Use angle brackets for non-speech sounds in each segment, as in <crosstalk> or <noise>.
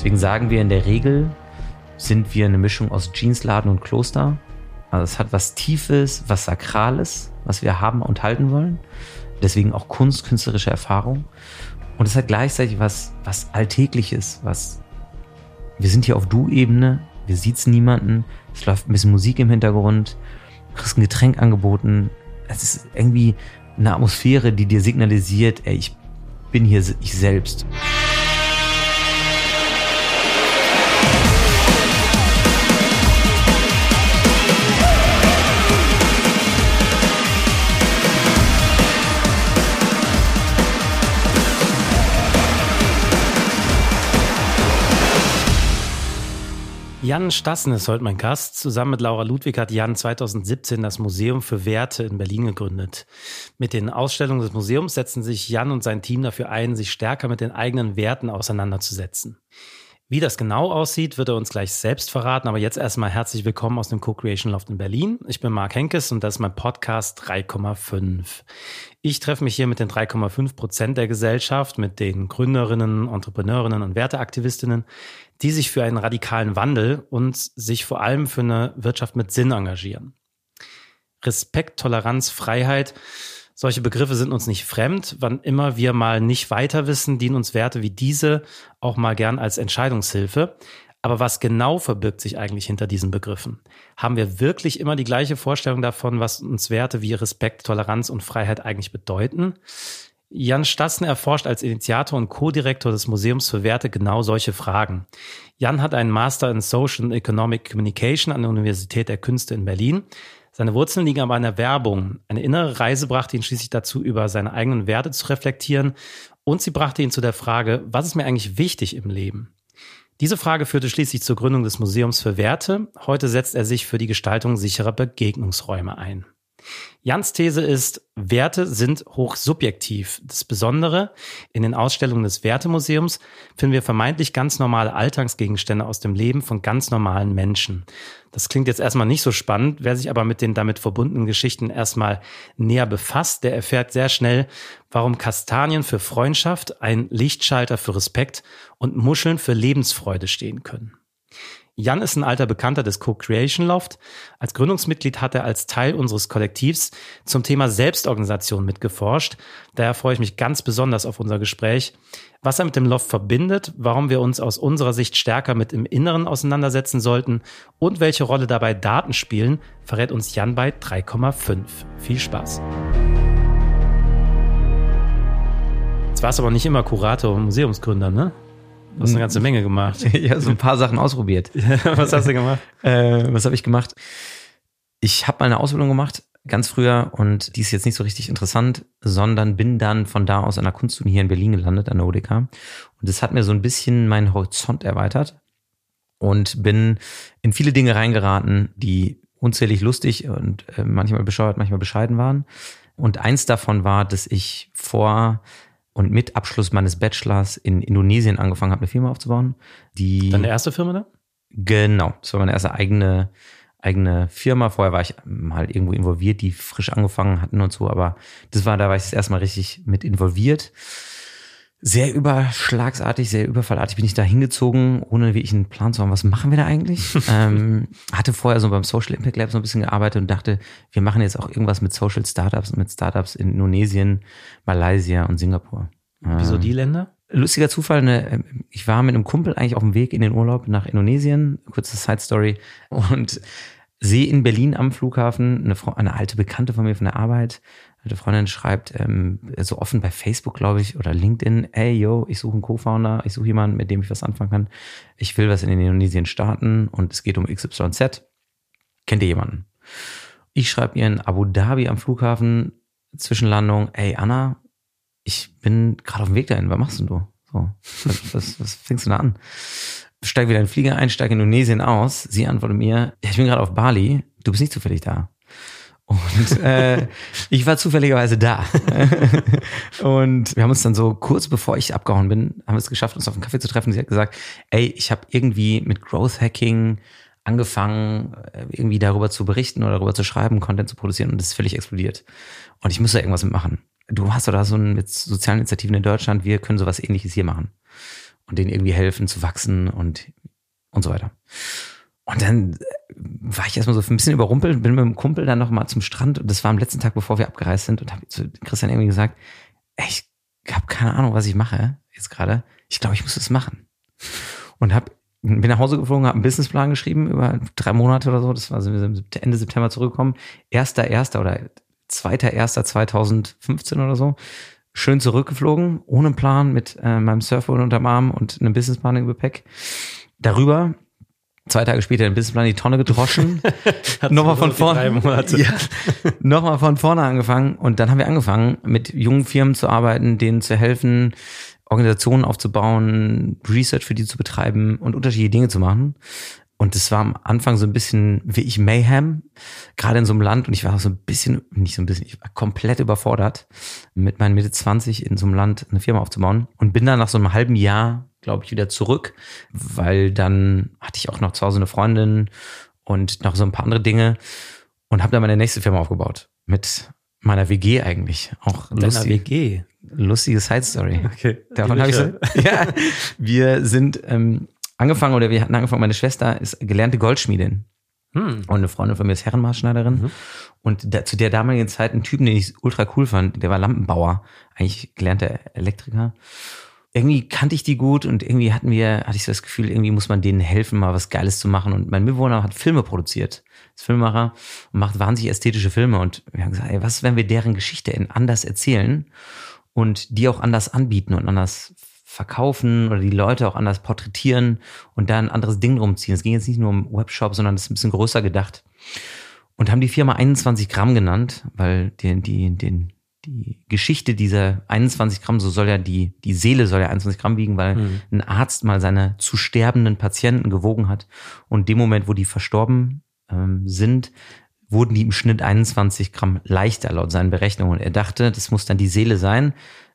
Deswegen sagen wir in der Regel, sind wir eine Mischung aus Jeansladen und Kloster. Also es hat was Tiefes, was Sakrales, was wir haben und halten wollen. Deswegen auch Kunst, künstlerische Erfahrung. Und es hat gleichzeitig was, was Alltägliches, was wir sind hier auf Du-Ebene, wir siezen niemanden, es läuft ein bisschen Musik im Hintergrund, du kriegst ein Getränk angeboten. Es ist irgendwie eine Atmosphäre, die dir signalisiert, ey, ich bin hier ich selbst. Jan Stassen ist heute mein Gast. Zusammen mit Laura Ludwig hat Jan 2017 das Museum für Werte in Berlin gegründet. Mit den Ausstellungen des Museums setzen sich Jan und sein Team dafür ein, sich stärker mit den eigenen Werten auseinanderzusetzen. Wie das genau aussieht, wird er uns gleich selbst verraten. Aber jetzt erstmal herzlich willkommen aus dem Co-Creation Loft in Berlin. Ich bin Marc Henkes und das ist mein Podcast 3,5. Ich treffe mich hier mit den 3,5 Prozent der Gesellschaft, mit den Gründerinnen, Entrepreneurinnen und Werteaktivistinnen, die sich für einen radikalen Wandel und sich vor allem für eine Wirtschaft mit Sinn engagieren. Respekt, Toleranz, Freiheit, solche Begriffe sind uns nicht fremd. Wann immer wir mal nicht weiter wissen, dienen uns Werte wie diese auch mal gern als Entscheidungshilfe. Aber was genau verbirgt sich eigentlich hinter diesen Begriffen? Haben wir wirklich immer die gleiche Vorstellung davon, was uns Werte wie Respekt, Toleranz und Freiheit eigentlich bedeuten? Jan Stassen erforscht als Initiator und Co-Direktor des Museums für Werte genau solche Fragen. Jan hat einen Master in Social and Economic Communication an der Universität der Künste in Berlin. Seine Wurzeln liegen aber in der Werbung. Eine innere Reise brachte ihn schließlich dazu, über seine eigenen Werte zu reflektieren und sie brachte ihn zu der Frage, was ist mir eigentlich wichtig im Leben? Diese Frage führte schließlich zur Gründung des Museums für Werte. Heute setzt er sich für die Gestaltung sicherer Begegnungsräume ein. Jans These ist, Werte sind hochsubjektiv. Das Besondere, in den Ausstellungen des Wertemuseums finden wir vermeintlich ganz normale Alltagsgegenstände aus dem Leben von ganz normalen Menschen. Das klingt jetzt erstmal nicht so spannend. Wer sich aber mit den damit verbundenen Geschichten erstmal näher befasst, der erfährt sehr schnell, warum Kastanien für Freundschaft, ein Lichtschalter für Respekt und Muscheln für Lebensfreude stehen können. Jan ist ein alter Bekannter des Co-Creation Loft. Als Gründungsmitglied hat er als Teil unseres Kollektivs zum Thema Selbstorganisation mitgeforscht. Daher freue ich mich ganz besonders auf unser Gespräch. Was er mit dem Loft verbindet, warum wir uns aus unserer Sicht stärker mit im Inneren auseinandersetzen sollten und welche Rolle dabei Daten spielen, verrät uns Jan bei 3,5. Viel Spaß. Jetzt war es aber nicht immer Kurator und Museumsgründer, ne? Du hast eine ganze Menge gemacht. <laughs> ja, so ein paar Sachen ausprobiert. <laughs> was hast du gemacht? Äh, was habe ich gemacht? Ich habe mal eine Ausbildung gemacht, ganz früher, und die ist jetzt nicht so richtig interessant, sondern bin dann von da aus an der Kunstuni hier in Berlin gelandet, an der ODK. Und das hat mir so ein bisschen meinen Horizont erweitert und bin in viele Dinge reingeraten, die unzählig lustig und äh, manchmal bescheuert, manchmal bescheiden waren. Und eins davon war, dass ich vor und mit Abschluss meines Bachelors in Indonesien angefangen habe, eine Firma aufzubauen. Die Deine erste Firma da? Genau, das war meine erste eigene, eigene Firma. Vorher war ich mal irgendwo involviert, die frisch angefangen hatten und so, aber das war, da war ich das erste Mal richtig mit involviert sehr überschlagsartig, sehr überfallartig bin ich da hingezogen, ohne wie ich einen Plan zu haben, was machen wir da eigentlich? <laughs> ähm, hatte vorher so beim Social Impact Lab so ein bisschen gearbeitet und dachte, wir machen jetzt auch irgendwas mit Social Startups und mit Startups in Indonesien, Malaysia und Singapur. Wieso die Länder? Lustiger Zufall, ne, ich war mit einem Kumpel eigentlich auf dem Weg in den Urlaub nach Indonesien, kurze Side Story und sehe in Berlin am Flughafen eine, Frau, eine alte Bekannte von mir von der Arbeit, alte Freundin schreibt ähm, so offen bei Facebook, glaube ich, oder LinkedIn, ey, yo, ich suche einen Co-Founder, ich suche jemanden, mit dem ich was anfangen kann. Ich will was in Indonesien starten und es geht um XYZ. Kennt ihr jemanden? Ich schreibe ihr in Abu Dhabi am Flughafen, Zwischenlandung, ey, Anna, ich bin gerade auf dem Weg dahin, was machst denn du? So, was, was, fängst du da an? Steig wieder in den Flieger ein, steig in Indonesien aus. Sie antwortet mir, ich bin gerade auf Bali, du bist nicht zufällig da. Und äh, ich war zufälligerweise da. <laughs> und wir haben uns dann so kurz bevor ich abgehauen bin, haben wir es geschafft, uns auf einen Kaffee zu treffen. Sie hat gesagt, ey, ich habe irgendwie mit Growth Hacking angefangen, äh, irgendwie darüber zu berichten oder darüber zu schreiben, Content zu produzieren und das ist völlig explodiert. Und ich muss da irgendwas mitmachen. Du hast da so ein, mit sozialen Initiativen in Deutschland, wir können sowas ähnliches hier machen. und denen irgendwie helfen zu wachsen und, und so weiter. Und dann war ich erstmal so ein bisschen überrumpelt, bin mit dem Kumpel dann nochmal zum Strand und das war am letzten Tag, bevor wir abgereist sind und habe zu Christian irgendwie gesagt, ey, ich habe keine Ahnung, was ich mache jetzt gerade. Ich glaube, ich muss das machen. Und hab, bin nach Hause geflogen, habe einen Businessplan geschrieben über drei Monate oder so. Das war so Ende September zurückgekommen. Erster, erster oder zweiter, erster 2015 oder so. Schön zurückgeflogen, ohne Plan, mit äh, meinem Surfboard unterm Arm und einem Businessplan im Gepäck. Darüber zwei Tage später den Businessplan in die Tonne gedroschen. <laughs> nochmal von vorne. Ja, nochmal von vorne angefangen. Und dann haben wir angefangen, mit jungen Firmen zu arbeiten, denen zu helfen, Organisationen aufzubauen, Research für die zu betreiben und unterschiedliche Dinge zu machen. Und das war am Anfang so ein bisschen wie ich Mayhem, gerade in so einem Land. Und ich war auch so ein bisschen, nicht so ein bisschen, ich war komplett überfordert, mit meinen Mitte 20 in so einem Land eine Firma aufzubauen. Und bin dann nach so einem halben Jahr glaube ich, wieder zurück, weil dann hatte ich auch noch zu Hause eine Freundin und noch so ein paar andere Dinge und habe dann meine nächste Firma aufgebaut mit meiner WG eigentlich. Auch lustig, WG. Lustige Side Story. Okay. Davon habe ich so, <laughs> ja, wir sind ähm, angefangen oder wir hatten angefangen. Meine Schwester ist gelernte Goldschmiedin. Hm. Und eine Freundin von mir ist Herrenmaßschneiderin. Mhm. Und da, zu der damaligen Zeit ein Typen, den ich ultra cool fand, der war Lampenbauer, eigentlich gelernter Elektriker irgendwie kannte ich die gut und irgendwie hatten wir, hatte ich so das Gefühl, irgendwie muss man denen helfen, mal was Geiles zu machen. Und mein Mitbewohner hat Filme produziert, ist Filmemacher und macht wahnsinnig ästhetische Filme. Und wir haben gesagt, ey, was, wenn wir deren Geschichte anders erzählen und die auch anders anbieten und anders verkaufen oder die Leute auch anders porträtieren und da ein anderes Ding rumziehen. Es ging jetzt nicht nur um Webshop, sondern das ist ein bisschen größer gedacht. Und haben die Firma 21 Gramm genannt, weil den, die, den, die Geschichte dieser 21 Gramm, so soll ja die, die Seele soll ja 21 Gramm wiegen, weil mhm. ein Arzt mal seine zu sterbenden Patienten gewogen hat. Und dem Moment, wo die verstorben ähm, sind, wurden die im Schnitt 21 Gramm leichter laut seinen Berechnungen. Und er dachte, das muss dann die Seele sein,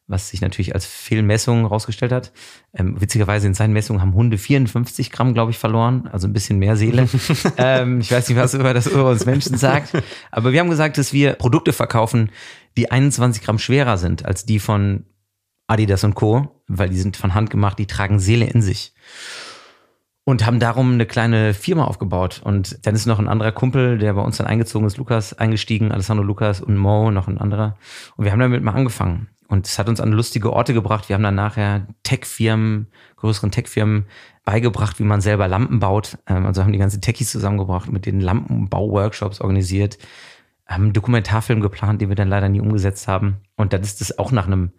was sich natürlich als Fehlmessung herausgestellt hat. Ähm, witzigerweise in seinen Messungen haben Hunde 54 Gramm, glaube ich, verloren, also ein bisschen mehr Seele. <laughs> ähm, ich weiß nicht, was über das über uns Menschen sagt, aber wir haben gesagt, dass wir Produkte verkaufen, die 21 Gramm schwerer sind als die von Adidas und Co., weil die sind von Hand gemacht, die tragen Seele in sich. Und haben darum eine kleine Firma aufgebaut. Und dann ist noch ein anderer Kumpel, der bei uns dann eingezogen ist, Lukas, eingestiegen, Alessandro Lukas und Mo, noch ein anderer. Und wir haben damit mal angefangen. Und es hat uns an lustige Orte gebracht. Wir haben dann nachher Tech-Firmen, größeren Tech-Firmen beigebracht, wie man selber Lampen baut. Ähm, also haben die ganzen Techies zusammengebracht, mit den Lampenbau-Workshops organisiert haben einen Dokumentarfilm geplant, den wir dann leider nie umgesetzt haben. Und dann ist es auch nach einem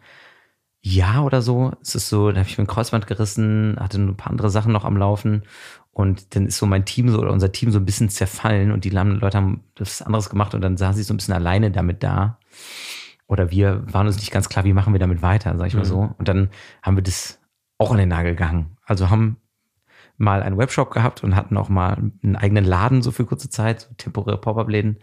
Jahr oder so, es ist so, da habe ich mir ein Kreuzband gerissen, hatte ein paar andere Sachen noch am Laufen und dann ist so mein Team so oder unser Team so ein bisschen zerfallen und die Leute haben das anderes gemacht und dann saß ich so ein bisschen alleine damit da. Oder wir waren uns nicht ganz klar, wie machen wir damit weiter, sag ich mal mhm. so. Und dann haben wir das auch an den Nagel gehangen. Also haben mal einen Webshop gehabt und hatten auch mal einen eigenen Laden so für kurze Zeit, so temporäre Pop-Up-Läden.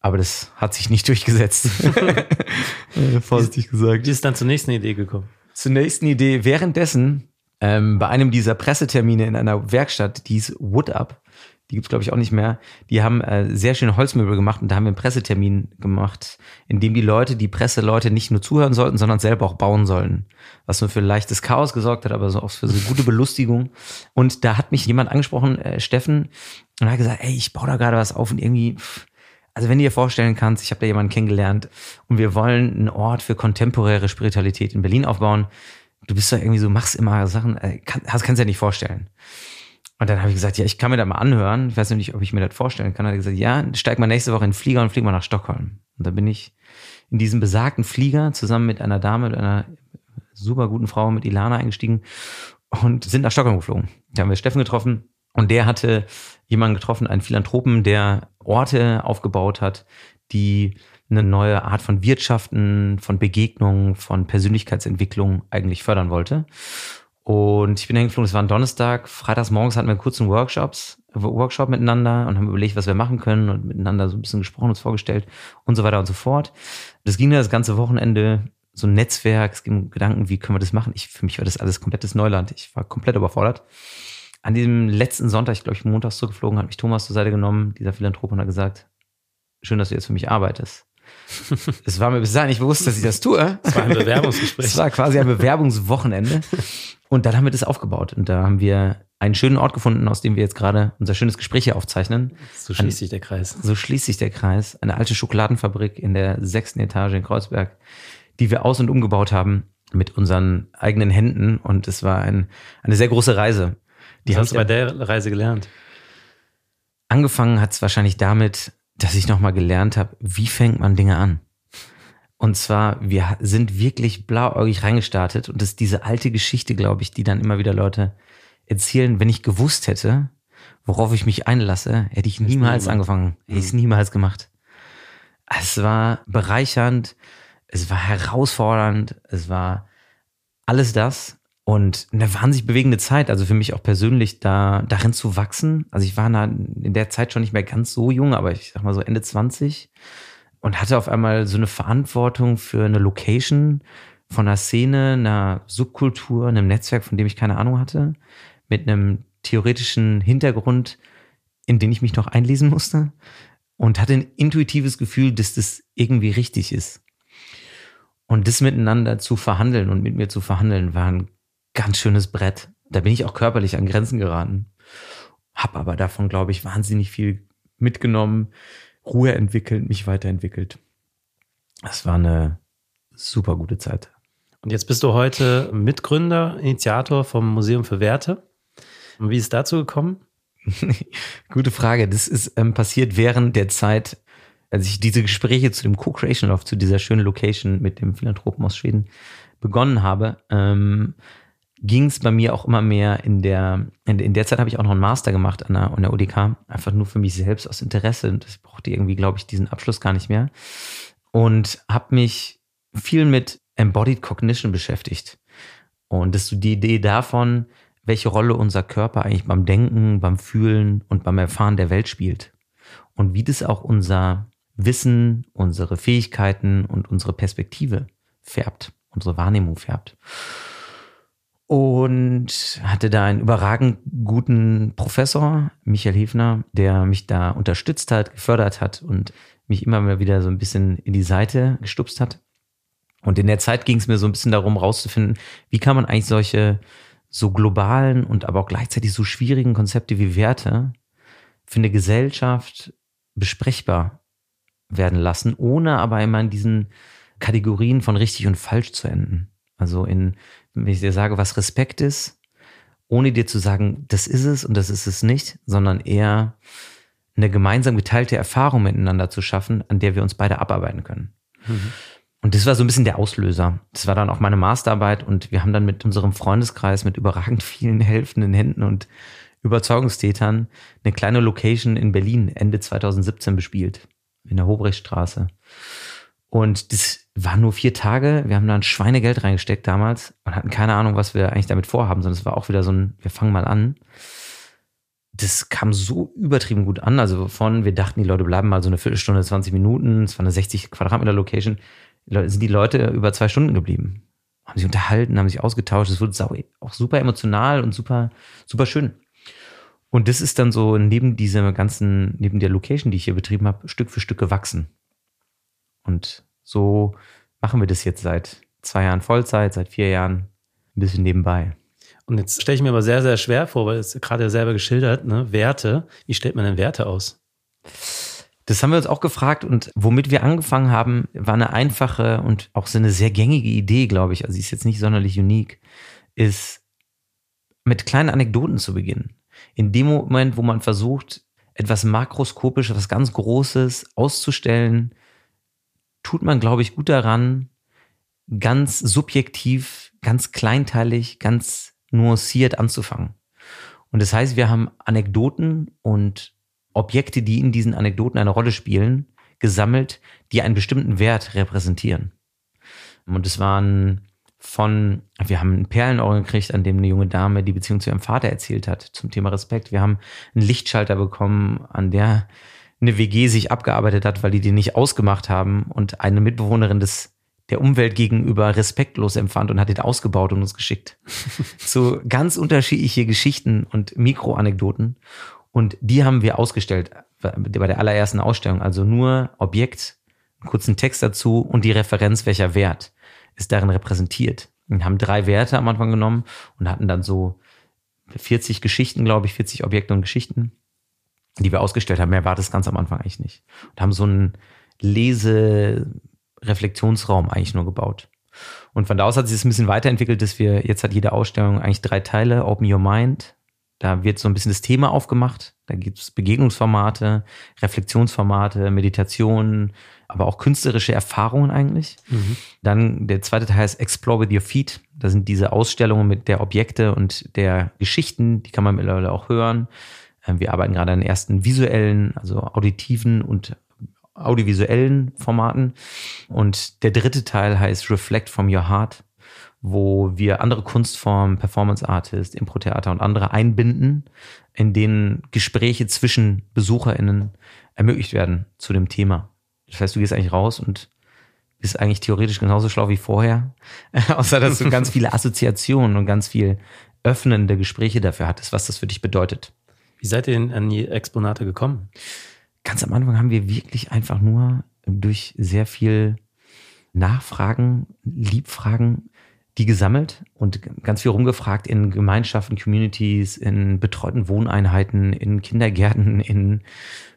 Aber das hat sich nicht durchgesetzt. <laughs> Vorsichtig gesagt. Wie ist dann zur nächsten Idee gekommen? Zur nächsten Idee. Währenddessen, ähm, bei einem dieser Pressetermine in einer Werkstatt, die hieß Wood Up, die gibt's glaube ich auch nicht mehr, die haben äh, sehr schöne Holzmöbel gemacht und da haben wir einen Pressetermin gemacht, in dem die Leute, die Presseleute nicht nur zuhören sollten, sondern selber auch bauen sollen. Was nur für leichtes Chaos gesorgt hat, aber so auch für so gute Belustigung. Und da hat mich jemand angesprochen, äh, Steffen, und hat gesagt, ey, ich baue da gerade was auf und irgendwie... Pff, also wenn du dir vorstellen kannst, ich habe da jemanden kennengelernt und wir wollen einen Ort für kontemporäre Spiritualität in Berlin aufbauen. Du bist da irgendwie so, machst immer Sachen, äh, kann, kannst du dir nicht vorstellen. Und dann habe ich gesagt, ja, ich kann mir das mal anhören. Ich weiß nicht, ob ich mir das vorstellen kann. Er hat gesagt, ja, steig mal nächste Woche in den Flieger und flieg mal nach Stockholm. Und da bin ich in diesem besagten Flieger zusammen mit einer Dame, mit einer super guten Frau, mit Ilana eingestiegen und sind nach Stockholm geflogen. Da haben wir Steffen getroffen und der hatte jemanden getroffen, einen Philanthropen, der Orte aufgebaut hat, die eine neue Art von Wirtschaften, von Begegnungen, von Persönlichkeitsentwicklung eigentlich fördern wollte. Und ich bin hingeflogen, es war ein Donnerstag, freitags morgens hatten wir einen kurzen Workshops, Workshop miteinander und haben überlegt, was wir machen können und miteinander so ein bisschen gesprochen, uns vorgestellt und so weiter und so fort. Das ging das ganze Wochenende, so ein Netzwerk, es ging Gedanken, wie können wir das machen? Ich, für mich war das alles komplettes Neuland. Ich war komplett überfordert an diesem letzten Sonntag, ich glaube, ich montags zurückgeflogen, hat mich Thomas zur Seite genommen, dieser Philanthrop, und hat gesagt, schön, dass du jetzt für mich arbeitest. <laughs> Es war mir bis dahin nicht bewusst, dass ich das tue. Es war ein Bewerbungsgespräch. Es war quasi ein Bewerbungswochenende. Und dann haben wir das aufgebaut. Und da haben wir einen schönen Ort gefunden, aus dem wir jetzt gerade unser schönes Gespräch hier aufzeichnen. So schließt sich der Kreis. So schließt sich der Kreis. Eine alte Schokoladenfabrik in der sechsten Etage in Kreuzberg, die wir aus- und umgebaut haben mit unseren eigenen Händen. Und es war ein, eine sehr große Reise. Die hast du bei der Reise gelernt? Angefangen hat es wahrscheinlich damit, dass ich nochmal gelernt habe, wie fängt man Dinge an. Und zwar, wir sind wirklich blauäugig reingestartet und das ist diese alte Geschichte, glaube ich, die dann immer wieder Leute erzählen, wenn ich gewusst hätte, worauf ich mich einlasse, hätte ich niemals angefangen, hätte ich es mhm. niemals gemacht. Es war bereichernd, es war herausfordernd, es war alles das und eine wahnsinnig bewegende Zeit, also für mich auch persönlich da darin zu wachsen. Also ich war in der Zeit schon nicht mehr ganz so jung, aber ich sag mal so Ende 20 und hatte auf einmal so eine Verantwortung für eine Location von einer Szene, einer Subkultur, einem Netzwerk, von dem ich keine Ahnung hatte, mit einem theoretischen Hintergrund, in den ich mich noch einlesen musste und hatte ein intuitives Gefühl, dass das irgendwie richtig ist. Und das miteinander zu verhandeln und mit mir zu verhandeln, war ein ganz schönes Brett. Da bin ich auch körperlich an Grenzen geraten. Hab aber davon, glaube ich, wahnsinnig viel mitgenommen, Ruhe entwickelt, mich weiterentwickelt. Das war eine super gute Zeit. Und jetzt bist du heute Mitgründer, Initiator vom Museum für Werte. Und wie ist es dazu gekommen? <laughs> Gute Frage. Das ist ähm, passiert während der Zeit, als ich diese Gespräche zu dem Co-Creation Loft, zu dieser schönen Location mit dem Philanthropen aus Schweden begonnen habe. Ähm, ging es bei mir auch immer mehr in der, in, in der Zeit habe ich auch noch einen Master gemacht an der, an der UDK, einfach nur für mich selbst aus Interesse. Und ich brauchte irgendwie, glaube ich, diesen Abschluss gar nicht mehr. Und habe mich viel mit Embodied Cognition beschäftigt. Und das ist so die Idee davon, welche Rolle unser Körper eigentlich beim Denken, beim Fühlen und beim Erfahren der Welt spielt. Und wie das auch unser Wissen, unsere Fähigkeiten und unsere Perspektive färbt, unsere Wahrnehmung färbt und hatte da einen überragend guten Professor, Michael Hefner, der mich da unterstützt hat, gefördert hat und mich immer mal wieder so ein bisschen in die Seite gestupst hat. Und in der Zeit ging es mir so ein bisschen darum, rauszufinden, wie kann man eigentlich solche so globalen und aber auch gleichzeitig so schwierigen Konzepte wie Werte für eine Gesellschaft besprechbar werden lassen, ohne aber immer in diesen Kategorien von richtig und falsch zu enden. Also in, wenn ich dir sage, was Respekt ist, ohne dir zu sagen, das ist es und das ist es nicht, sondern eher eine gemeinsam geteilte Erfahrung miteinander zu schaffen, an der wir uns beide abarbeiten können. Mhm. Und das war so ein bisschen der Auslöser. Das war dann auch meine Masterarbeit und wir haben dann mit unserem Freundeskreis mit überragend vielen helfenden Händen und Überzeugungstätern eine kleine Location in Berlin Ende 2017 bespielt. In der Hobrechtstraße. Und das war nur vier Tage. Wir haben da ein Schweinegeld reingesteckt damals und hatten keine Ahnung, was wir eigentlich damit vorhaben, sondern es war auch wieder so ein, wir fangen mal an. Das kam so übertrieben gut an. Also von, wir dachten, die Leute bleiben mal so eine Viertelstunde, 20 Minuten. Es war eine 60 Quadratmeter Location. Sind die Leute über zwei Stunden geblieben. Haben sich unterhalten, haben sich ausgetauscht. Es wurde auch super emotional und super, super schön. Und das ist dann so neben dieser ganzen, neben der Location, die ich hier betrieben habe, Stück für Stück gewachsen. Und so machen wir das jetzt seit zwei Jahren Vollzeit, seit vier Jahren ein bisschen nebenbei. Und jetzt stelle ich mir aber sehr, sehr schwer vor, weil es gerade selber geschildert, ne? Werte. Wie stellt man denn Werte aus? Das haben wir uns auch gefragt und womit wir angefangen haben, war eine einfache und auch so eine sehr gängige Idee, glaube ich. Also sie ist jetzt nicht sonderlich unique, ist mit kleinen Anekdoten zu beginnen. In dem Moment, wo man versucht, etwas makroskopisch, etwas ganz Großes auszustellen, tut man, glaube ich, gut daran, ganz subjektiv, ganz kleinteilig, ganz nuanciert anzufangen. Und das heißt, wir haben Anekdoten und Objekte, die in diesen Anekdoten eine Rolle spielen, gesammelt, die einen bestimmten Wert repräsentieren. Und es waren von, wir haben einen Perlenohr gekriegt, an dem eine junge Dame die Beziehung zu ihrem Vater erzählt hat zum Thema Respekt. Wir haben einen Lichtschalter bekommen, an der eine WG sich abgearbeitet hat, weil die die nicht ausgemacht haben und eine Mitbewohnerin des der Umwelt gegenüber respektlos empfand und hat den ausgebaut und uns geschickt. <laughs> so ganz unterschiedliche Geschichten und Mikroanekdoten. Und die haben wir ausgestellt bei der allerersten Ausstellung. Also nur Objekt einen kurzen Text dazu und die Referenz, welcher Wert ist darin repräsentiert. Wir haben drei Werte am Anfang genommen und hatten dann so 40 Geschichten, glaube ich, 40 Objekte und Geschichten, die wir ausgestellt haben. Mehr war das ganz am Anfang eigentlich nicht. Und haben so einen Lese-Reflexionsraum eigentlich nur gebaut. Und von da aus hat sich das ein bisschen weiterentwickelt, dass wir, jetzt hat jede Ausstellung eigentlich drei Teile, Open Your Mind, da wird so ein bisschen das Thema aufgemacht. Da gibt es Begegnungsformate, Reflexionsformate, Meditationen, aber auch künstlerische Erfahrungen eigentlich. Mhm. Dann der zweite Teil ist Explore with Your Feet. Da sind diese Ausstellungen mit der Objekte und der Geschichten, die kann man mittlerweile auch hören. Ähm, wir arbeiten gerade an ersten visuellen, also auditiven und audiovisuellen Formaten. Und der dritte Teil heißt Reflect from Your Heart wo wir andere Kunstformen, Performance Artists, Impro-Theater und andere einbinden, in denen Gespräche zwischen BesucherInnen ermöglicht werden zu dem Thema. Das heißt, du gehst eigentlich raus und bist eigentlich theoretisch genauso schlau wie vorher, <laughs> außer dass du ganz <laughs> viele Assoziationen und ganz viel öffnende Gespräche dafür hattest, was das für dich bedeutet. Wie seid ihr denn an die Exponate gekommen? Ganz am Anfang haben wir wirklich einfach nur durch sehr viel Nachfragen, Liebfragen die gesammelt und ganz viel rumgefragt in Gemeinschaften, Communities, in betreuten Wohneinheiten, in Kindergärten, in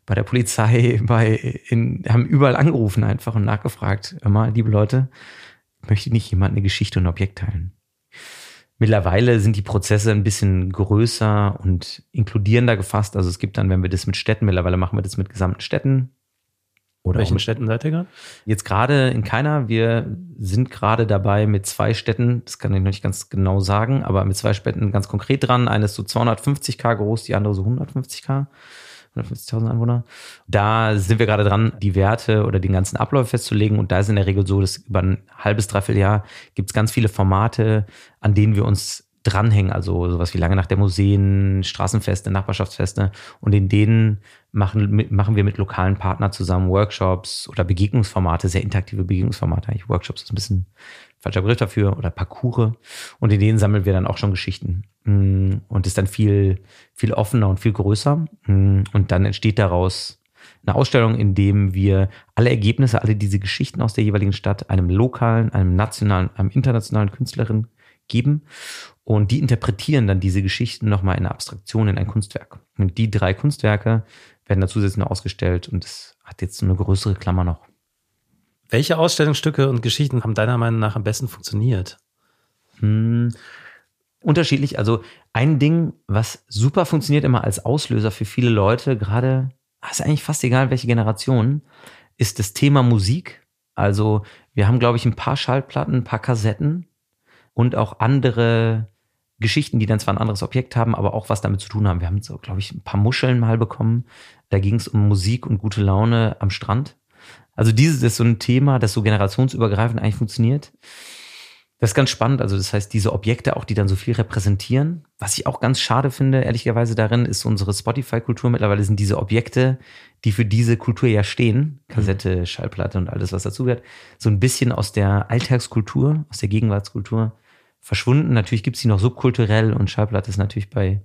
bei der Polizei, <laughs> bei in, haben überall angerufen einfach und nachgefragt, immer, liebe Leute, möchte nicht jemand eine Geschichte und ein Objekt teilen? Mittlerweile sind die Prozesse ein bisschen größer und inkludierender gefasst. Also es gibt dann, wenn wir das mit Städten, mittlerweile machen wir das mit gesamten Städten, oder Welchen Städten seid ihr gerade? Jetzt gerade in keiner. Wir sind gerade dabei mit zwei Städten, das kann ich noch nicht ganz genau sagen, aber mit zwei Städten ganz konkret dran. Eine ist so 250k groß, die andere so 150k. 150.000 Einwohner. Da sind wir gerade dran, die Werte oder den ganzen Ablauf festzulegen. Und da ist in der Regel so, dass über ein halbes, dreiviertel Jahr gibt es ganz viele Formate, an denen wir uns dranhängen, also sowas wie lange nach der Museen, Straßenfeste, Nachbarschaftsfeste. Und in denen machen, machen wir mit lokalen Partnern zusammen Workshops oder Begegnungsformate, sehr interaktive Begegnungsformate. Eigentlich Workshops ist ein bisschen falscher Begriff dafür oder Parcours. Und in denen sammeln wir dann auch schon Geschichten. Mm, und ist dann viel, viel offener und viel größer. Mm, und dann entsteht daraus eine Ausstellung, in dem wir alle Ergebnisse, alle diese Geschichten aus der jeweiligen Stadt einem lokalen, einem nationalen, einem internationalen Künstlerin geben. Und die interpretieren dann diese Geschichten nochmal in eine Abstraktion, in ein Kunstwerk. Und die drei Kunstwerke werden da zusätzlich noch ausgestellt und es hat jetzt so eine größere Klammer noch. Welche Ausstellungsstücke und Geschichten haben deiner Meinung nach am besten funktioniert? Hm, unterschiedlich. Also ein Ding, was super funktioniert immer als Auslöser für viele Leute, gerade, ah, ist eigentlich fast egal, welche Generation, ist das Thema Musik. Also wir haben, glaube ich, ein paar Schallplatten, ein paar Kassetten und auch andere Geschichten, die dann zwar ein anderes Objekt haben, aber auch was damit zu tun haben. Wir haben so, glaube ich, ein paar Muscheln mal bekommen. Da ging es um Musik und gute Laune am Strand. Also dieses ist so ein Thema, das so generationsübergreifend eigentlich funktioniert. Das ist ganz spannend. Also das heißt, diese Objekte auch, die dann so viel repräsentieren. Was ich auch ganz schade finde, ehrlicherweise darin, ist unsere Spotify-Kultur. Mittlerweile sind diese Objekte, die für diese Kultur ja stehen, Kassette, mhm. Schallplatte und alles, was dazugehört, so ein bisschen aus der Alltagskultur, aus der Gegenwartskultur verschwunden. Natürlich gibt es die noch subkulturell und Schallplatte ist natürlich bei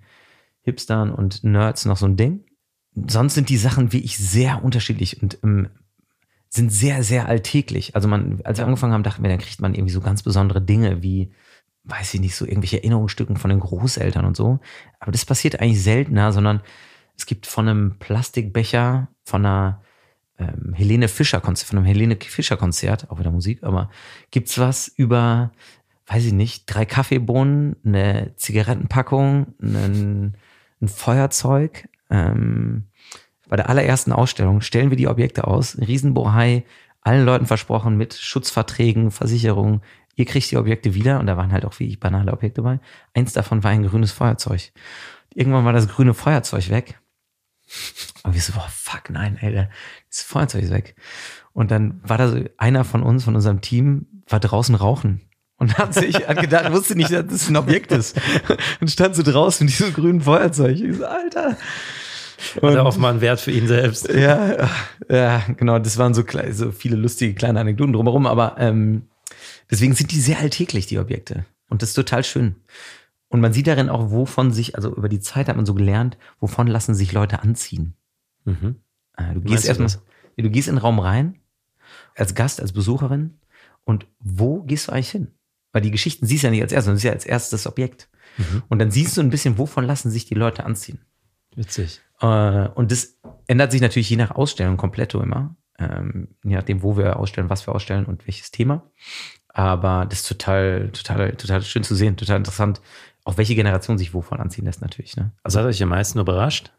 Hipstern und Nerds noch so ein Ding. Sonst sind die Sachen wie ich sehr unterschiedlich und ähm, sind sehr, sehr alltäglich. Also man, als wir angefangen haben, dachten wir, dann kriegt man irgendwie so ganz besondere Dinge wie, weiß ich nicht, so irgendwelche Erinnerungsstücken von den Großeltern und so. Aber das passiert eigentlich seltener, sondern es gibt von einem Plastikbecher, von einer ähm, Helene Fischer Konzert, von einem Helene Fischer Konzert, auch wieder Musik, aber gibt's was über weiß ich nicht, drei Kaffeebohnen, eine Zigarettenpackung, ein, ein Feuerzeug. Ähm, bei der allerersten Ausstellung stellen wir die Objekte aus, Riesenbohai, allen Leuten versprochen mit Schutzverträgen, Versicherungen. Ihr kriegt die Objekte wieder und da waren halt auch wirklich banale Objekte dabei. Eins davon war ein grünes Feuerzeug. Irgendwann war das grüne Feuerzeug weg. Und wir so, boah, fuck, nein, ey, das Feuerzeug ist weg. Und dann war da so einer von uns, von unserem Team, war draußen rauchen und hat sich hat gedacht, wusste nicht, dass das ein Objekt ist. Und stand so draußen mit diesem grünen Feuerzeug. Ich so, Alter. Und hat auch mal einen Wert für ihn selbst. Ja, ja, genau. Das waren so, so viele lustige kleine Anekdoten drumherum, aber ähm, deswegen sind die sehr alltäglich, die Objekte. Und das ist total schön. Und man sieht darin auch, wovon sich, also über die Zeit hat man so gelernt, wovon lassen sich Leute anziehen. Mhm. Äh, du gehst erstmal, du, du gehst in den Raum rein als Gast, als Besucherin. Und wo gehst du eigentlich hin? Weil die Geschichten siehst du ja nicht als erstes, sondern siehst ja als erstes Objekt. Mhm. Und dann siehst du ein bisschen, wovon lassen sich die Leute anziehen. Witzig. Äh, und das ändert sich natürlich je nach Ausstellung komplett immer. Ähm, je nachdem, wo wir ausstellen, was wir ausstellen und welches Thema. Aber das ist total, total, total schön zu sehen, total interessant, auch welche Generation sich wovon anziehen lässt, natürlich. Ne? Also hat euch am meisten überrascht?